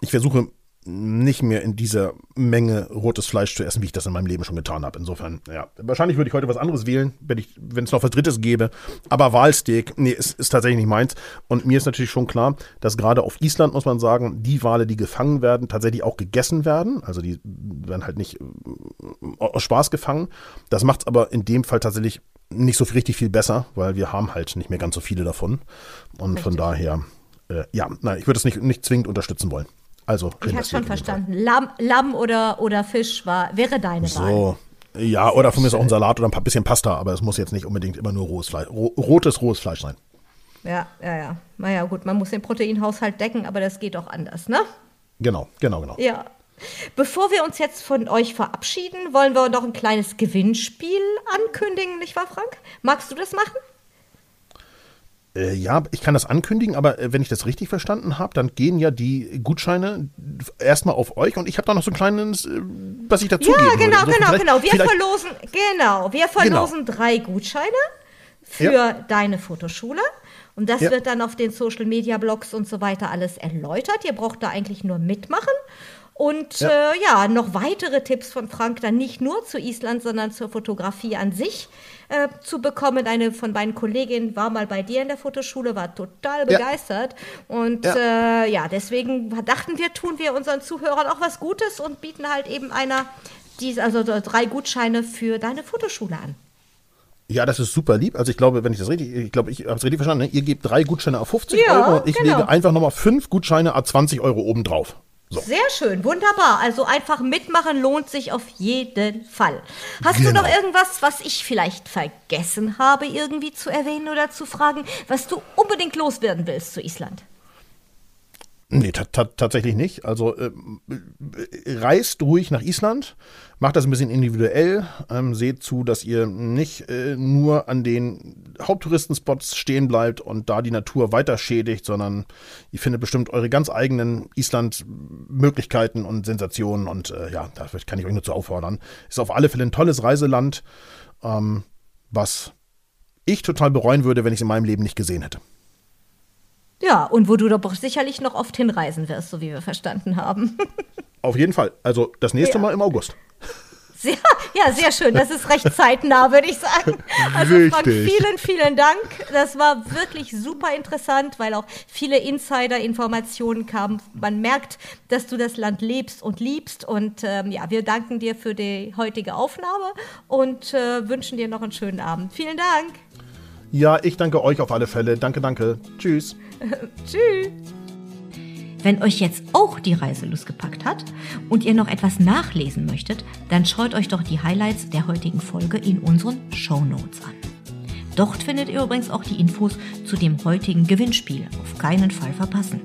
S2: ich versuche nicht mehr in dieser Menge rotes Fleisch zu essen, wie ich das in meinem Leben schon getan habe. Insofern, ja, wahrscheinlich würde ich heute was anderes wählen, wenn ich, wenn es noch was Drittes gäbe. Aber Walsteak, nee, ist, ist tatsächlich nicht meins. Und mir ist natürlich schon klar, dass gerade auf Island muss man sagen, die Wale, die gefangen werden, tatsächlich auch gegessen werden. Also die werden halt nicht äh, aus Spaß gefangen. Das macht es aber in dem Fall tatsächlich nicht so richtig viel besser, weil wir haben halt nicht mehr ganz so viele davon. Und richtig. von daher, äh, ja, nein, ich würde es nicht, nicht zwingend unterstützen wollen. Also
S1: ich habe schon verstanden. Lamm, Lamm oder, oder Fisch war, wäre deine
S2: Wahl. So. Ja, oder von mir ist auch ein Salat oder ein bisschen Pasta, aber es muss jetzt nicht unbedingt immer nur rohes Fleisch, rotes, rohes Fleisch sein.
S1: Ja, ja, ja. Naja, gut, man muss den Proteinhaushalt decken, aber das geht auch anders, ne?
S2: Genau, genau, genau.
S1: Ja. Bevor wir uns jetzt von euch verabschieden, wollen wir noch ein kleines Gewinnspiel ankündigen, nicht wahr, Frank? Magst du das machen?
S2: Äh, ja, ich kann das ankündigen, aber äh, wenn ich das richtig verstanden habe, dann gehen ja die Gutscheine erstmal auf euch und ich habe da noch so ein kleines, äh, was ich dazu Ja,
S1: genau, würde. genau, genau. Wir verlosen, genau, wir genau. verlosen genau. drei Gutscheine für ja. deine Fotoschule. Und das ja. wird dann auf den Social Media Blogs und so weiter alles erläutert. Ihr braucht da eigentlich nur mitmachen. Und ja. Äh, ja, noch weitere Tipps von Frank, dann nicht nur zu Island, sondern zur Fotografie an sich äh, zu bekommen. Eine von meinen Kolleginnen war mal bei dir in der Fotoschule, war total begeistert. Ja. Und ja. Äh, ja, deswegen dachten wir, tun wir unseren Zuhörern auch was Gutes und bieten halt eben einer, diese, also drei Gutscheine für deine Fotoschule an.
S2: Ja, das ist super lieb. Also ich glaube, wenn ich das richtig, ich glaube, ich habe es richtig verstanden, ne? ihr gebt drei Gutscheine auf 50 ja, Euro und ich genau. lege einfach nochmal fünf Gutscheine a 20 Euro obendrauf.
S1: So. Sehr schön, wunderbar. Also einfach mitmachen lohnt sich auf jeden Fall. Hast genau. du noch irgendwas, was ich vielleicht vergessen habe, irgendwie zu erwähnen oder zu fragen, was du unbedingt loswerden willst zu Island?
S2: Nee, tatsächlich nicht. Also äh, reist ruhig nach Island, macht das ein bisschen individuell, ähm, seht zu, dass ihr nicht äh, nur an den Haupttouristenspots stehen bleibt und da die Natur weiter schädigt, sondern ihr findet bestimmt eure ganz eigenen Island-Möglichkeiten und Sensationen und äh, ja, da kann ich euch nur zu auffordern. Ist auf alle Fälle ein tolles Reiseland, ähm, was ich total bereuen würde, wenn ich es in meinem Leben nicht gesehen hätte.
S1: Ja, und wo du doch sicherlich noch oft hinreisen wirst, so wie wir verstanden haben.
S2: Auf jeden Fall. Also das nächste ja. Mal im August.
S1: Sehr, ja, sehr schön. Das ist recht zeitnah, würde ich sagen. Also Richtig. Frank, vielen, vielen Dank. Das war wirklich super interessant, weil auch viele Insider-Informationen kamen. Man merkt, dass du das Land lebst und liebst. Und ähm, ja, wir danken dir für die heutige Aufnahme und äh, wünschen dir noch einen schönen Abend. Vielen Dank.
S2: Ja, ich danke euch auf alle Fälle. Danke, danke. Tschüss.
S1: Tschüss. Wenn euch jetzt auch die Reiselust gepackt hat und ihr noch etwas nachlesen möchtet, dann schaut euch doch die Highlights der heutigen Folge in unseren Show Notes an. Dort findet ihr übrigens auch die Infos zu dem heutigen Gewinnspiel. Auf keinen Fall verpassen.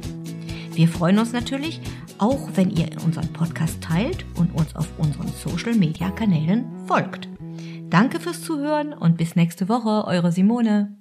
S1: Wir freuen uns natürlich, auch wenn ihr unseren Podcast teilt und uns auf unseren Social Media Kanälen folgt. Danke fürs Zuhören und bis nächste Woche, eure Simone.